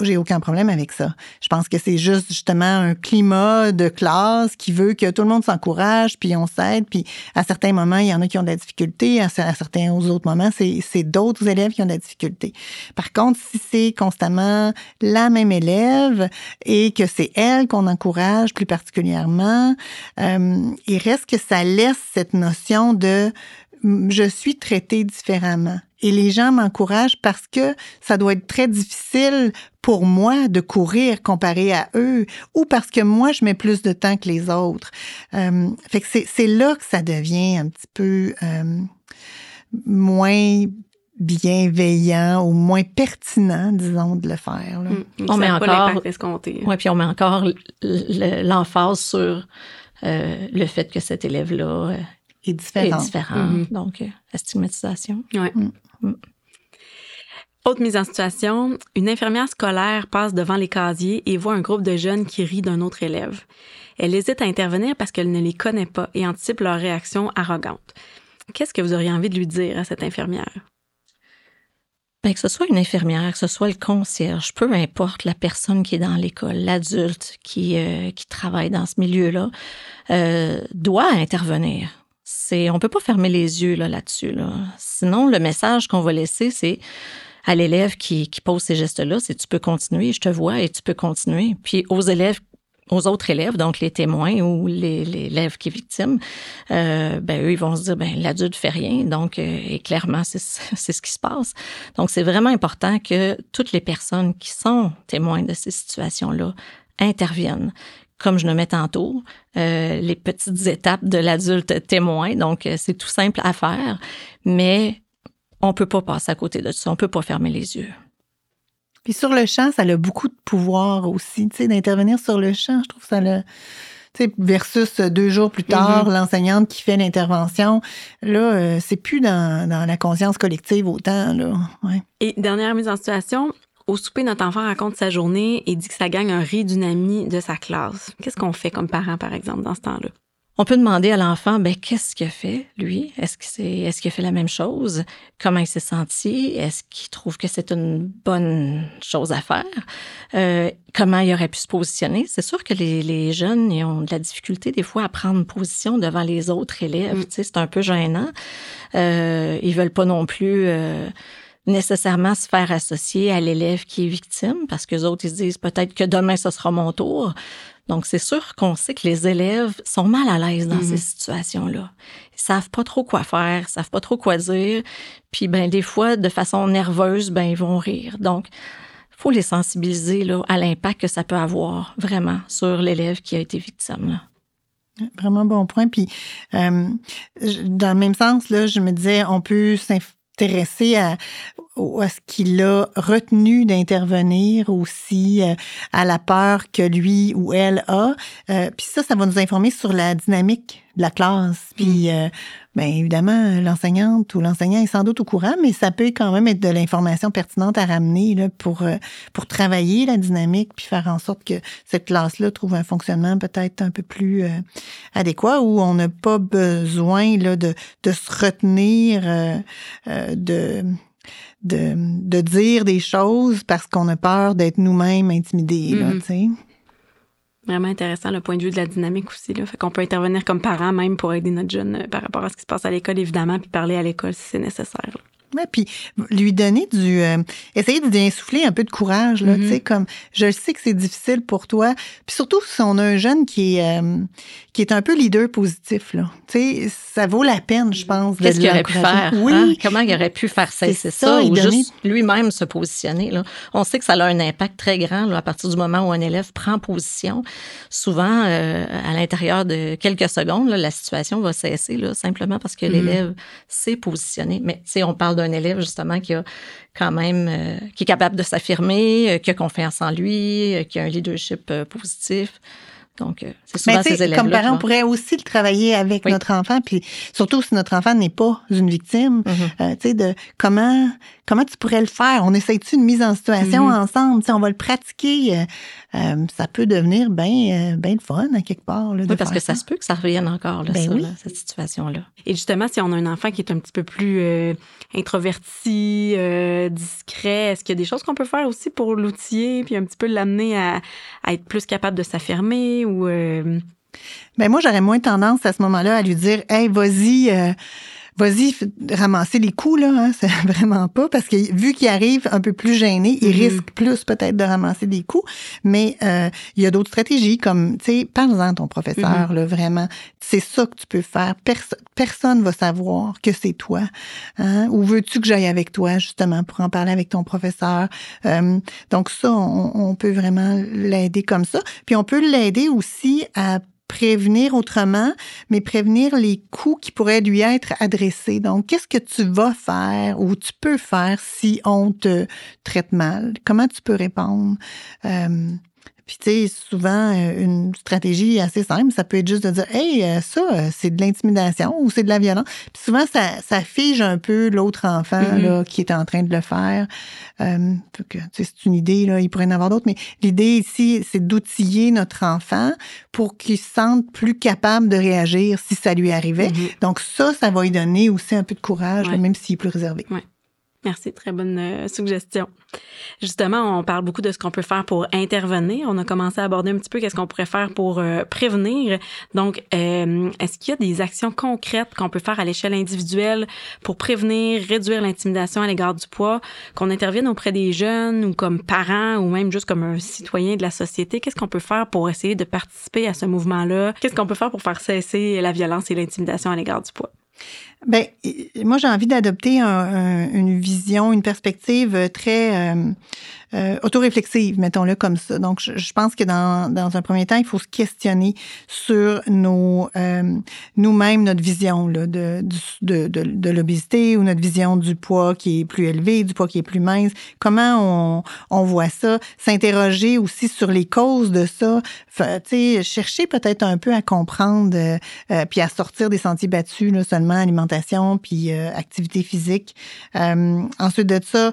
j'ai aucun problème avec ça. Je pense que c'est juste justement un climat de classe qui veut que tout le monde s'encourage, puis on s'aide, puis à certains moments, il y en a qui ont de la difficulté, à, certains autres moments, c'est d'autres élèves qui ont de la difficulté. Par contre, si c'est constamment la même élève et que c'est elle qu'on encourage plus particulièrement, euh, il reste que ça laisse cette notion de je suis traité différemment. Et les gens m'encouragent parce que ça doit être très difficile pour moi de courir comparé à eux ou parce que moi, je mets plus de temps que les autres. Euh, fait que c'est là que ça devient un petit peu euh, moins bienveillant ou moins pertinent, disons, de le faire. Là. Mmh, on met encore, ouais, puis on met encore l'emphase sur euh, le fait que cet élève-là est différent. Est différent. Mm -hmm. Donc, la stigmatisation. Ouais. Mm. Mm. Autre mise en situation, une infirmière scolaire passe devant les casiers et voit un groupe de jeunes qui rient d'un autre élève. Elle hésite à intervenir parce qu'elle ne les connaît pas et anticipe leur réaction arrogante. Qu'est-ce que vous auriez envie de lui dire à cette infirmière? Bien, que ce soit une infirmière, que ce soit le concierge, peu importe la personne qui est dans l'école, l'adulte qui, euh, qui travaille dans ce milieu-là, euh, doit intervenir. C'est, on peut pas fermer les yeux là, là-dessus. Là. Sinon, le message qu'on va laisser, c'est à l'élève qui, qui pose ces gestes-là, c'est tu peux continuer, je te vois et tu peux continuer. Puis aux élèves aux autres élèves, donc les témoins ou l'élève qui est victime, euh, ben eux, ils vont se dire, ben l'adulte fait rien, donc euh, et clairement, c'est ce qui se passe. Donc, c'est vraiment important que toutes les personnes qui sont témoins de ces situations-là interviennent, comme je le mets tantôt, euh, les petites étapes de l'adulte témoin. Donc, euh, c'est tout simple à faire, mais on peut pas passer à côté de ça. On peut pas fermer les yeux. Puis sur le champ, ça a beaucoup de pouvoir aussi, tu sais, d'intervenir sur le champ. Je trouve ça le versus deux jours plus tard, mm-hmm. l'enseignante qui fait l'intervention. Là, euh, c'est plus dans, dans, la conscience collective autant. Là. Ouais. Et dernière mise en situation, au souper, notre enfant raconte sa journée et dit que ça gagne un riz d'une amie de sa classe. Qu'est-ce qu'on fait comme parent, par exemple, dans ce temps-là? On peut demander à l'enfant, ben, qu'est-ce qu'il a fait, lui? Est-ce qu'il est, qu'il a fait la même chose? Comment il s'est senti? Est-ce qu'il trouve que c'est une bonne chose à faire? Euh, comment il aurait pu se positionner? C'est sûr que les, jeunes, ils ont de la difficulté des fois à prendre position devant les autres élèves. Mm. C'est un peu gênant. Euh, ils veulent pas non plus... Euh, nécessairement se faire associer à l'élève qui est victime parce que les autres ils se disent peut-être que demain ce sera mon tour. Donc c'est sûr qu'on sait que les élèves sont mal à l'aise dans mm-hmm. ces situations-là. Ils savent pas trop quoi faire, ils savent pas trop quoi dire, puis ben des fois de façon nerveuse ben ils vont rire. Donc faut les sensibiliser là, à l'impact que ça peut avoir vraiment sur l'élève qui a été victime. Là. Vraiment bon point. Puis, euh, dans le même sens, là, je me disais, on peut s'intéresser à, à ce qu'il a retenu d'intervenir aussi, euh, à la peur que lui ou elle a? Euh, puis ça, ça va nous informer sur la dynamique de la classe. Puis, mm. Bien évidemment, l'enseignante ou l'enseignant est sans doute au courant, mais ça peut quand même être de l'information pertinente à ramener là, pour, euh, pour travailler la dynamique puis faire en sorte que cette classe-là trouve un fonctionnement peut-être un peu plus euh, adéquat où on n'a pas besoin là, de, de se retenir euh, de, de, de dire des choses parce qu'on a peur d'être nous-mêmes intimidés. Là, mm-hmm. Vraiment intéressant le point de vue de la dynamique aussi. Là. Fait qu'on peut intervenir comme parent même pour aider notre jeune euh, par rapport à ce qui se passe à l'école, évidemment, puis parler à l'école si c'est nécessaire. Ouais, puis lui donner du, euh, essayer de lui insuffler un peu de courage là, tu sais mm-hmm. comme je sais que c'est difficile pour toi, puis surtout si on a un jeune qui est euh, qui est un peu leader positif là, ça vaut la peine je pense. Qu'est-ce qu'il aurait pu faire? Oui, hein? comment il aurait pu faire ça, c'est ça, ou juste lui-même se positionner là. On sait que ça a un impact très grand là, à partir du moment où un élève prend position. Souvent euh, à l'intérieur de quelques secondes, là, la situation va cesser là, simplement parce que mm-hmm. l'élève s'est positionné. Mais on parle d'un élève justement qui a quand même euh, qui est capable de s'affirmer, euh, qui a confiance en lui, qui a un leadership positif. Donc, c'est souvent ces élèves Comme parent, on pourrait aussi le travailler avec notre enfant, puis surtout si notre enfant n'est pas une victime, mm-hmm. tu sais, de comment comment tu pourrais le faire? On essaye-tu une mise en situation mm-hmm. ensemble, tu on va le pratiquer. ça peut devenir bien ben le fun à quelque part. Là, oui, parce que ça. se peut que ça revienne encore, là, ben cette situation-là. Et justement, si on a un enfant qui est un petit peu plus introverti, euh, discret. Est-ce qu'il y a des choses qu'on peut faire aussi pour l'outiller puis un petit peu l'amener à, être plus capable de s'affirmer ou... Euh... Ben moi, j'aurais moins tendance à ce moment-là à lui dire, hey, vas-y. Euh, vas-y, ramasser les coups, là, hein, c'est vraiment pas, parce que vu qu'il arrive un peu plus gêné, il mm-hmm. risque plus peut-être de ramasser des coups, mais euh, il y a d'autres stratégies, comme, tu sais, parle-en à ton professeur, mm-hmm. là, vraiment, c'est ça que tu peux faire. Perso personne va savoir que c'est toi. Hein? Ou veux-tu que j'aille avec toi, justement, pour en parler avec ton professeur? Euh, donc ça, on, on peut vraiment l'aider comme ça. Puis on peut l'aider aussi à prévenir autrement, mais prévenir les coups qui pourraient lui être adressés. Donc, qu'est-ce que tu vas faire ou tu peux faire si on te traite mal? Comment tu peux répondre? Euh, puis, tu sais, souvent, euh, une stratégie assez simple, ça peut être juste de dire Hey, euh, ça, euh, c'est de l'intimidation ou c'est de la violence. Puis souvent, ça, ça fige un peu l'autre enfant mm-hmm. là, qui est en train de le faire. Euh, c'est une idée, là, il pourrait y en avoir d'autres, mais l'idée ici, c'est d'outiller notre enfant pour qu'il se sente plus capable de réagir si ça lui arrivait. Mm-hmm. Donc, ça, ça va lui donner aussi un peu de courage, même s'il est plus réservé. Merci, très bonne euh, suggestion. Justement, on parle beaucoup de ce qu'on peut faire pour intervenir. On a commencé à aborder un petit peu qu'est-ce qu'on pourrait faire pour euh, prévenir. Donc, euh, est-ce qu'il y a des actions concrètes qu'on peut faire à l'échelle individuelle pour prévenir, réduire l'intimidation à l'égard du poids, qu'on intervienne auprès des jeunes ou comme parents ou même juste comme un citoyen de la société? Qu'est-ce qu'on peut faire pour essayer de participer à ce mouvement-là? Qu'est-ce qu'on peut faire pour faire cesser la violence et l'intimidation à l'égard du poids? Ben, moi, j'ai envie d'adopter une vision, une perspective très euh, euh, autoréflexive, mettons-le comme ça. Donc, je, pense que dans, dans, un premier temps, il faut se questionner sur nos euh, nous-mêmes, notre vision là, de, de, de, de l'obésité ou notre vision du poids qui est plus élevé, du poids qui est plus mince. Comment on, on voit ça? S'interroger aussi sur les causes de ça. Sais, chercher peut-être un peu à comprendre euh, puis à sortir des sentiers battus, là, seulement alimentation puis activité physique. ensuite de ça,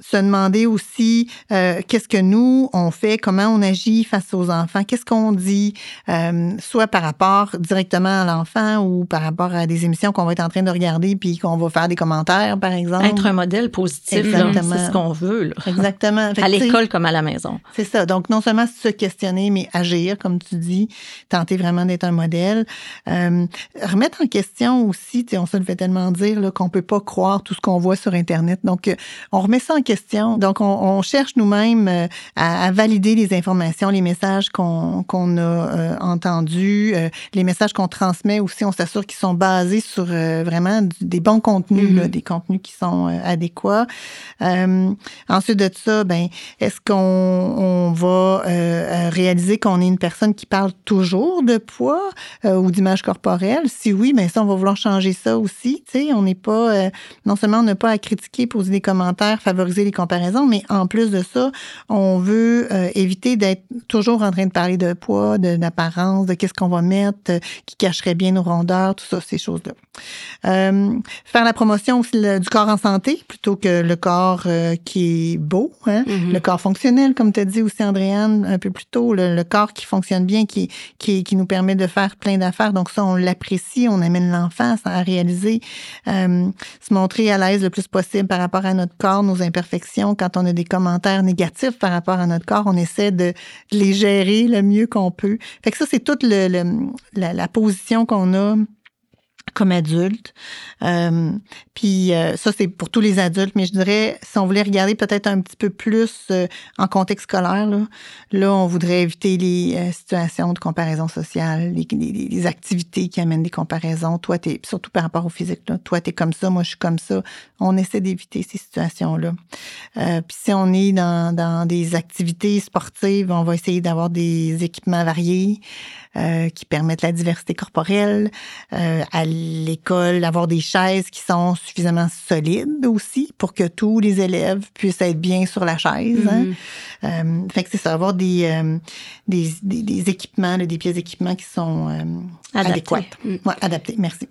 se demander aussi euh, qu'est-ce que nous on fait, comment on agit face aux enfants, qu'est-ce qu'on dit, euh, soit par rapport directement à l'enfant ou par rapport à des émissions qu'on va être en train de regarder puis qu'on va faire des commentaires, par exemple. Être un modèle positif, c'est ce qu'on veut. Là. Exactement. à l'école comme à la maison. C'est ça. Donc non seulement se questionner, mais agir, comme tu dis, tenter vraiment d'être un modèle. Euh, remettre en question aussi, on se le fait tellement dire qu'on peut pas croire tout ce qu'on voit sur Internet. Donc on remet ça en question Donc, on, cherche nous-mêmes euh, à, valider les informations, les messages qu'on a euh, entendus, euh, les messages qu'on transmet aussi. On s'assure qu'ils sont basés sur vraiment des bons contenus, là, mm-hmm. des contenus qui sont adéquats. ensuite de ça, ben, est-ce qu'on on va réaliser qu'on est une personne qui parle toujours de poids ou d'image corporelle? Si oui, ben ça, on va vouloir changer ça aussi. Tu sais, on n'est pas, non seulement on n'a pas à critiquer, poser des commentaires, favoriser les comparaisons, mais en plus de ça, on veut euh, éviter d'être toujours en train de parler de poids, d'apparence, de, qu'est-ce qu'on va mettre, euh, qui cacherait bien nos rondeurs, tout ça, ces choses-là. Euh, faire la promotion aussi du corps en santé plutôt que le corps qui est beau, hein? mm-hmm. le corps fonctionnel, comme tu as dit aussi, Andréane, un peu plus tôt, le, corps qui fonctionne bien, qui, qui, qui, nous permet de faire plein d'affaires. Donc ça, on l'apprécie, on amène l'enfant à réaliser, se montrer à l'aise le plus possible par rapport à notre corps, nos imperfections. Quand on a des commentaires négatifs par rapport à notre corps, on essaie de les gérer le mieux qu'on peut. Fait que ça, c'est toute le, la, la position qu'on a comme adulte. Euh, puis euh, ça, c'est pour tous les adultes, mais je dirais, si on voulait regarder peut-être un petit peu plus euh, en contexte scolaire, là, là, on voudrait éviter les situations de comparaison sociale, les, les, activités qui amènent des comparaisons. Toi, t'es, surtout par rapport au physique, là, toi, t'es comme ça, moi, je suis comme ça. On essaie d'éviter ces situations-là. puis si on est dans, dans des activités sportives, on va essayer d'avoir des équipements variés. Euh, qui permettent la diversité corporelle. Euh, à l'école, avoir des chaises qui sont suffisamment solides aussi pour que tous les élèves puissent être bien sur la chaise. Hein. Euh, fait que c'est ça, avoir des, des, des, équipements, des pièces d'équipement qui sont adéquates. Mm. Ouais, adaptés, merci.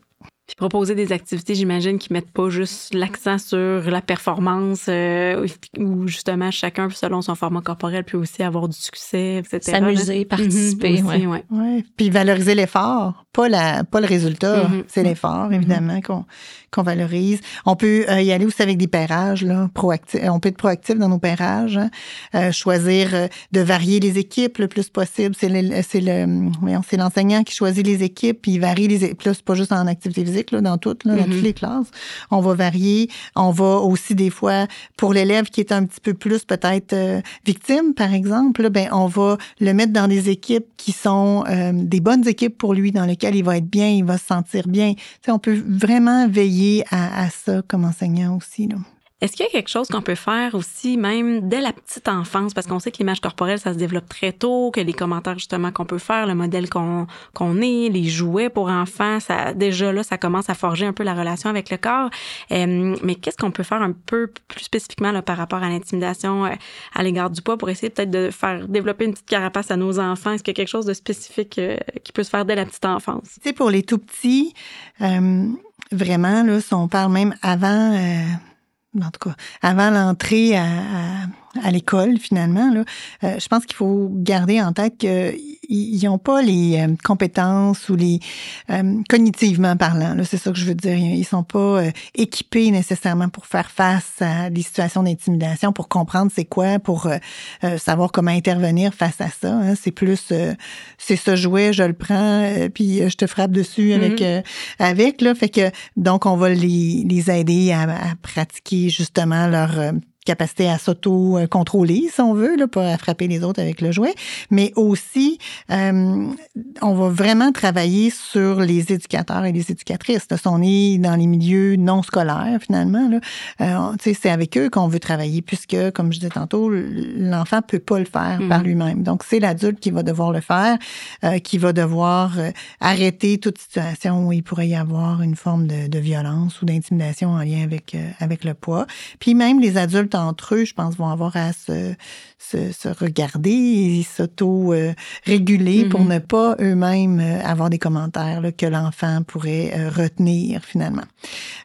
Puis proposer des activités, j'imagine, qui mettent pas juste l'accent sur la performance, euh, où justement chacun, selon son format corporel, peut aussi avoir du succès, etc. S'amuser, participer, oui. ouais. ouais. Puis valoriser l'effort, pas, la, pas le résultat, mm-hmm. c'est l'effort, évidemment, qu'on qu'on valorise. On peut euh, y aller aussi avec des pairages, là, proactifs. On peut être proactif dans nos pairages, hein. euh, choisir de varier les équipes le plus possible. C'est le, c'est le, c'est l'enseignant qui choisit les équipes, puis il varie les équipes. Là, c'est pas juste en activité physique dans, toutes, dans toutes mm-hmm. les classes. On va varier. On va aussi des fois, pour l'élève qui est un petit peu plus peut-être euh, victime, par exemple, ben, on va le mettre dans des équipes qui sont euh, des bonnes équipes pour lui, dans lesquelles il va être bien, il va se sentir bien. on peut vraiment veiller à, à ça comme enseignant aussi. Là. Est-ce qu'il y a quelque chose qu'on peut faire aussi, même dès la petite enfance, parce qu'on sait que l'image corporelle, ça se développe très tôt, que les commentaires justement qu'on peut faire, le modèle qu'on qu'on est, les jouets pour enfants, ça déjà là, ça commence à forger un peu la relation avec le corps. Euh, mais qu'est-ce qu'on peut faire un peu plus spécifiquement là, par rapport à l'intimidation euh, à l'égard du poids pour essayer peut-être de faire développer une petite carapace à nos enfants? Est-ce qu'il y a quelque chose de spécifique euh, qui peut se faire dès la petite enfance? Tu sais, pour les tout petits, vraiment, là, si on parle même avant en tout cas, avant l'entrée à, à l'école finalement. Là. Euh, je pense qu'il faut garder en tête qu'ils n'ont pas les euh, compétences ou les euh, cognitivement parlant. C'est ça que je veux dire. Ils sont pas équipés nécessairement pour faire face à des situations d'intimidation, pour comprendre c'est quoi, pour savoir comment intervenir face à ça. Hein. C'est plus c'est ce jouet, je le prends, puis je te frappe dessus avec mm-hmm. avec là. Fait que donc on va les, les aider à, à pratiquer justement leur capacité à s'auto-contrôler, si on veut, là, pas à frapper les autres avec le jouet, mais aussi, euh, on va vraiment travailler sur les éducateurs et les éducatrices. Là, si on est dans les milieux non scolaires, finalement, euh, c'est avec eux qu'on veut travailler, puisque, comme je disais tantôt, l'enfant peut pas le faire par mm-hmm. lui-même. Donc, c'est l'adulte qui va devoir le faire, euh, qui va devoir euh, arrêter toute situation où il pourrait y avoir une forme de, de violence ou d'intimidation en lien avec, avec le poids. Puis même les adultes entre eux, je pense, vont avoir à se, se, se regarder et s'auto-réguler pour mm-hmm. ne pas eux-mêmes euh, avoir des commentaires là, que l'enfant pourrait euh, retenir finalement.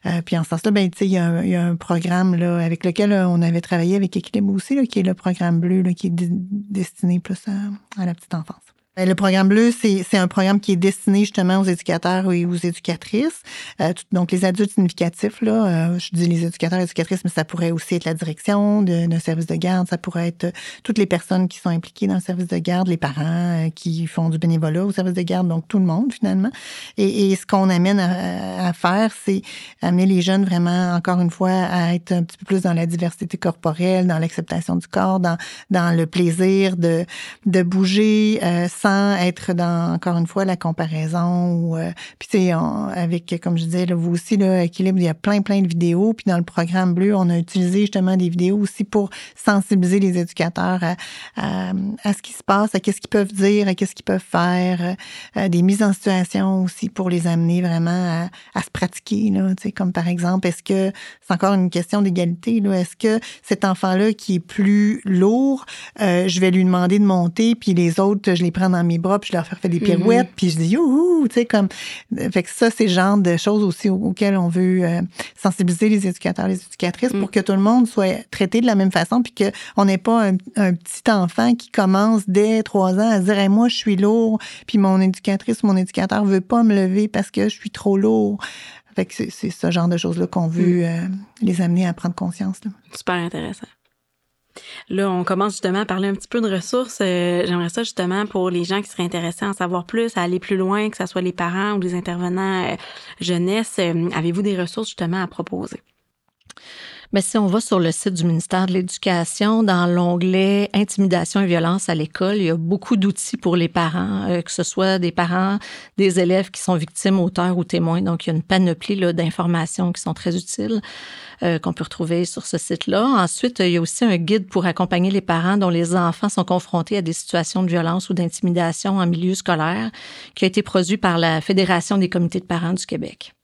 Euh, puis en ce sens-là, ben, il y, a un, y a un programme là, avec lequel on avait travaillé avec Équilibre aussi, là, qui est le programme bleu, là, qui est destiné plus à, à la petite enfance. Ben, le programme bleu, c'est un programme qui est destiné justement aux éducateurs et aux éducatrices. Euh, donc, les adultes significatifs, là, euh, je dis les éducateurs et éducatrices, mais ça pourrait aussi être la direction d'un service de garde, ça pourrait être toutes les personnes qui sont impliquées dans le service de garde, les parents euh, qui font du bénévolat au service de garde, donc tout le monde finalement. Et, et ce qu'on amène à, à faire, c'est amener les jeunes vraiment, encore une fois, à être un petit peu plus dans la diversité corporelle, dans l'acceptation du corps, dans, dans le plaisir de, de bouger sans être dans, encore une fois, la comparaison. Ou, euh, puis, tu sais, avec, comme je disais, là, vous aussi, là, Équilibre, il y a plein, plein de vidéos. Puis, dans le programme bleu, on a utilisé justement des vidéos aussi pour sensibiliser les éducateurs à, à, ce qui se passe, à qu'est-ce qu'ils peuvent dire, à qu'est-ce qu'ils peuvent faire, euh, des mises en situation aussi pour les amener vraiment à, à se pratiquer. Là, tu sais, comme par exemple, est-ce que c'est encore une question d'égalité? Là, est-ce que cet enfant-là qui est plus lourd, euh, je vais lui demander de monter, puis les autres, je les prends dans mes bras, puis je leur fais des pirouettes, puis je dis youhou, tu sais, comme. Fait que ça, c'est le genre de choses aussi auxquelles on veut euh, sensibiliser les éducateurs, les éducatrices pour mm. que tout le monde soit traité de la même façon, puis qu'on n'ait pas un, petit enfant qui commence dès trois ans à se dire moi, je suis lourd, puis mon éducatrice ou mon éducateur veut pas me lever parce que je suis trop lourd. Fait que c'est ce genre de choses-là qu'on veut mm. euh, les amener à prendre conscience. Là. Super intéressant. Là, on commence justement à parler un petit peu de ressources. Euh, j'aimerais ça justement pour les gens qui seraient intéressés à en savoir plus, à aller plus loin, que ce soit les parents ou les intervenants euh, jeunesse. Euh, avez-vous des ressources justement à proposer? Mais si on va sur le site du ministère de l'Éducation, dans l'onglet Intimidation et violence à l'école, il y a beaucoup d'outils pour les parents, euh, que ce soit des parents, des élèves qui sont victimes, auteurs ou témoins. Donc, il y a une panoplie d'informations qui sont très utiles euh, qu'on peut retrouver sur ce site-là. Ensuite, il y a aussi un guide pour accompagner les parents dont les enfants sont confrontés à des situations de violence ou d'intimidation en milieu scolaire, qui a été produit par la Fédération des comités de parents du Québec.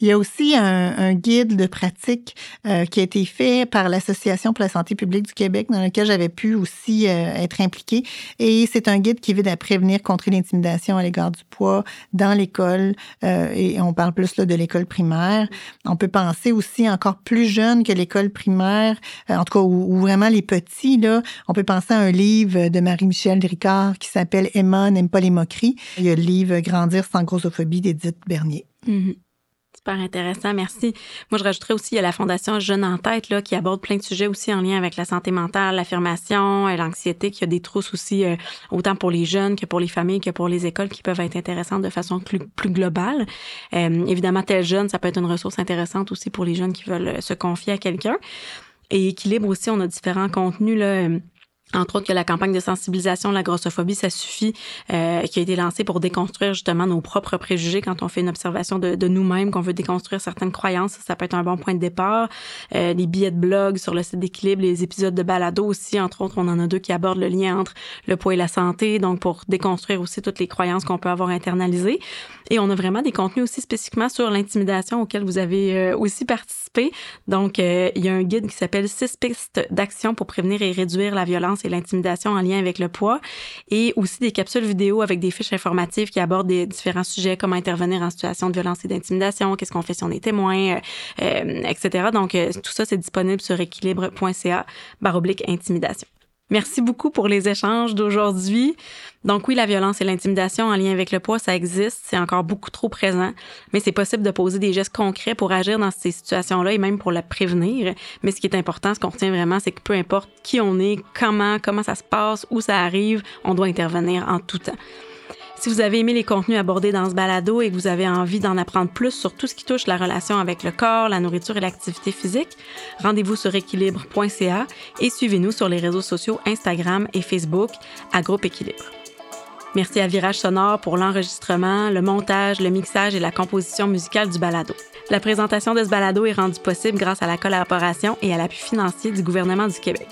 Il y a aussi un, guide de pratique euh, qui a été fait par l'Association pour la santé publique du Québec, dans lequel j'avais pu aussi euh, être impliquée. Et c'est un guide qui vise à prévenir contre l'intimidation à l'égard du poids dans l'école. Euh, et on parle plus là, de l'école primaire. On peut penser aussi encore plus jeune que l'école primaire, en tout cas, où, vraiment les petits, là, on peut penser à un livre de Marie-Michel Ricard qui s'appelle Emma n'aime pas les moqueries. Il y a le livre Grandir sans grossophobie d'Edith Bernier. Mm-hmm. Intéressant, merci. Moi, je rajouterais aussi, il la Fondation Jeunes en tête, là, qui aborde plein de sujets aussi en lien avec la santé mentale, l'affirmation, l'anxiété, qui a des trousses aussi, euh, autant pour les jeunes que pour les familles, que pour les écoles, qui peuvent être intéressantes de façon plus, globale. Euh, évidemment, tel jeune, ça peut être une ressource intéressante aussi pour les jeunes qui veulent se confier à quelqu'un. Et équilibre aussi, on a différents contenus, là entre autres que la campagne de sensibilisation de la grossophobie, ça suffit, euh, qui a été lancée pour déconstruire justement nos propres préjugés quand on fait une observation de, de nous-mêmes, qu'on veut déconstruire certaines croyances. Ça peut être un bon point de départ. Euh, les billets de blog sur le site d'équilibre, les épisodes de balado aussi, entre autres, on en a deux qui abordent le lien entre le poids et la santé, donc pour déconstruire aussi toutes les croyances qu'on peut avoir internalisées. Et on a vraiment des contenus aussi spécifiquement sur l'intimidation auxquels vous avez euh, aussi participé. Donc, euh, il y a un guide qui s'appelle Six pistes d'action pour prévenir et réduire la violence et l'intimidation en lien avec le poids. Et aussi des capsules vidéo avec des fiches informatives qui abordent des différents sujets, comment intervenir en situation de violence et d'intimidation, qu'est-ce qu'on fait si on est témoin, euh, etc. Donc, tout ça, c'est disponible sur équilibre.ca baroblique intimidation. Merci beaucoup pour les échanges d'aujourd'hui. Donc oui, la violence et l'intimidation en lien avec le poids, ça existe, c'est encore beaucoup trop présent, mais c'est possible de poser des gestes concrets pour agir dans ces situations-là et même pour la prévenir. Mais ce qui est important, ce qu'on retient vraiment, c'est que peu importe qui on est, comment, comment ça se passe, où ça arrive, on doit intervenir en tout temps. Si vous avez aimé les contenus abordés dans ce balado et que vous avez envie d'en apprendre plus sur tout ce qui touche la relation avec le corps, la nourriture et l'activité physique, rendez-vous sur équilibre.ca et suivez-nous sur les réseaux sociaux Instagram et Facebook à Groupe Équilibre. Merci à Virage Sonore pour l'enregistrement, le montage, le mixage et la composition musicale du balado. La présentation de ce balado est rendue possible grâce à la collaboration et à l'appui financier du gouvernement du Québec.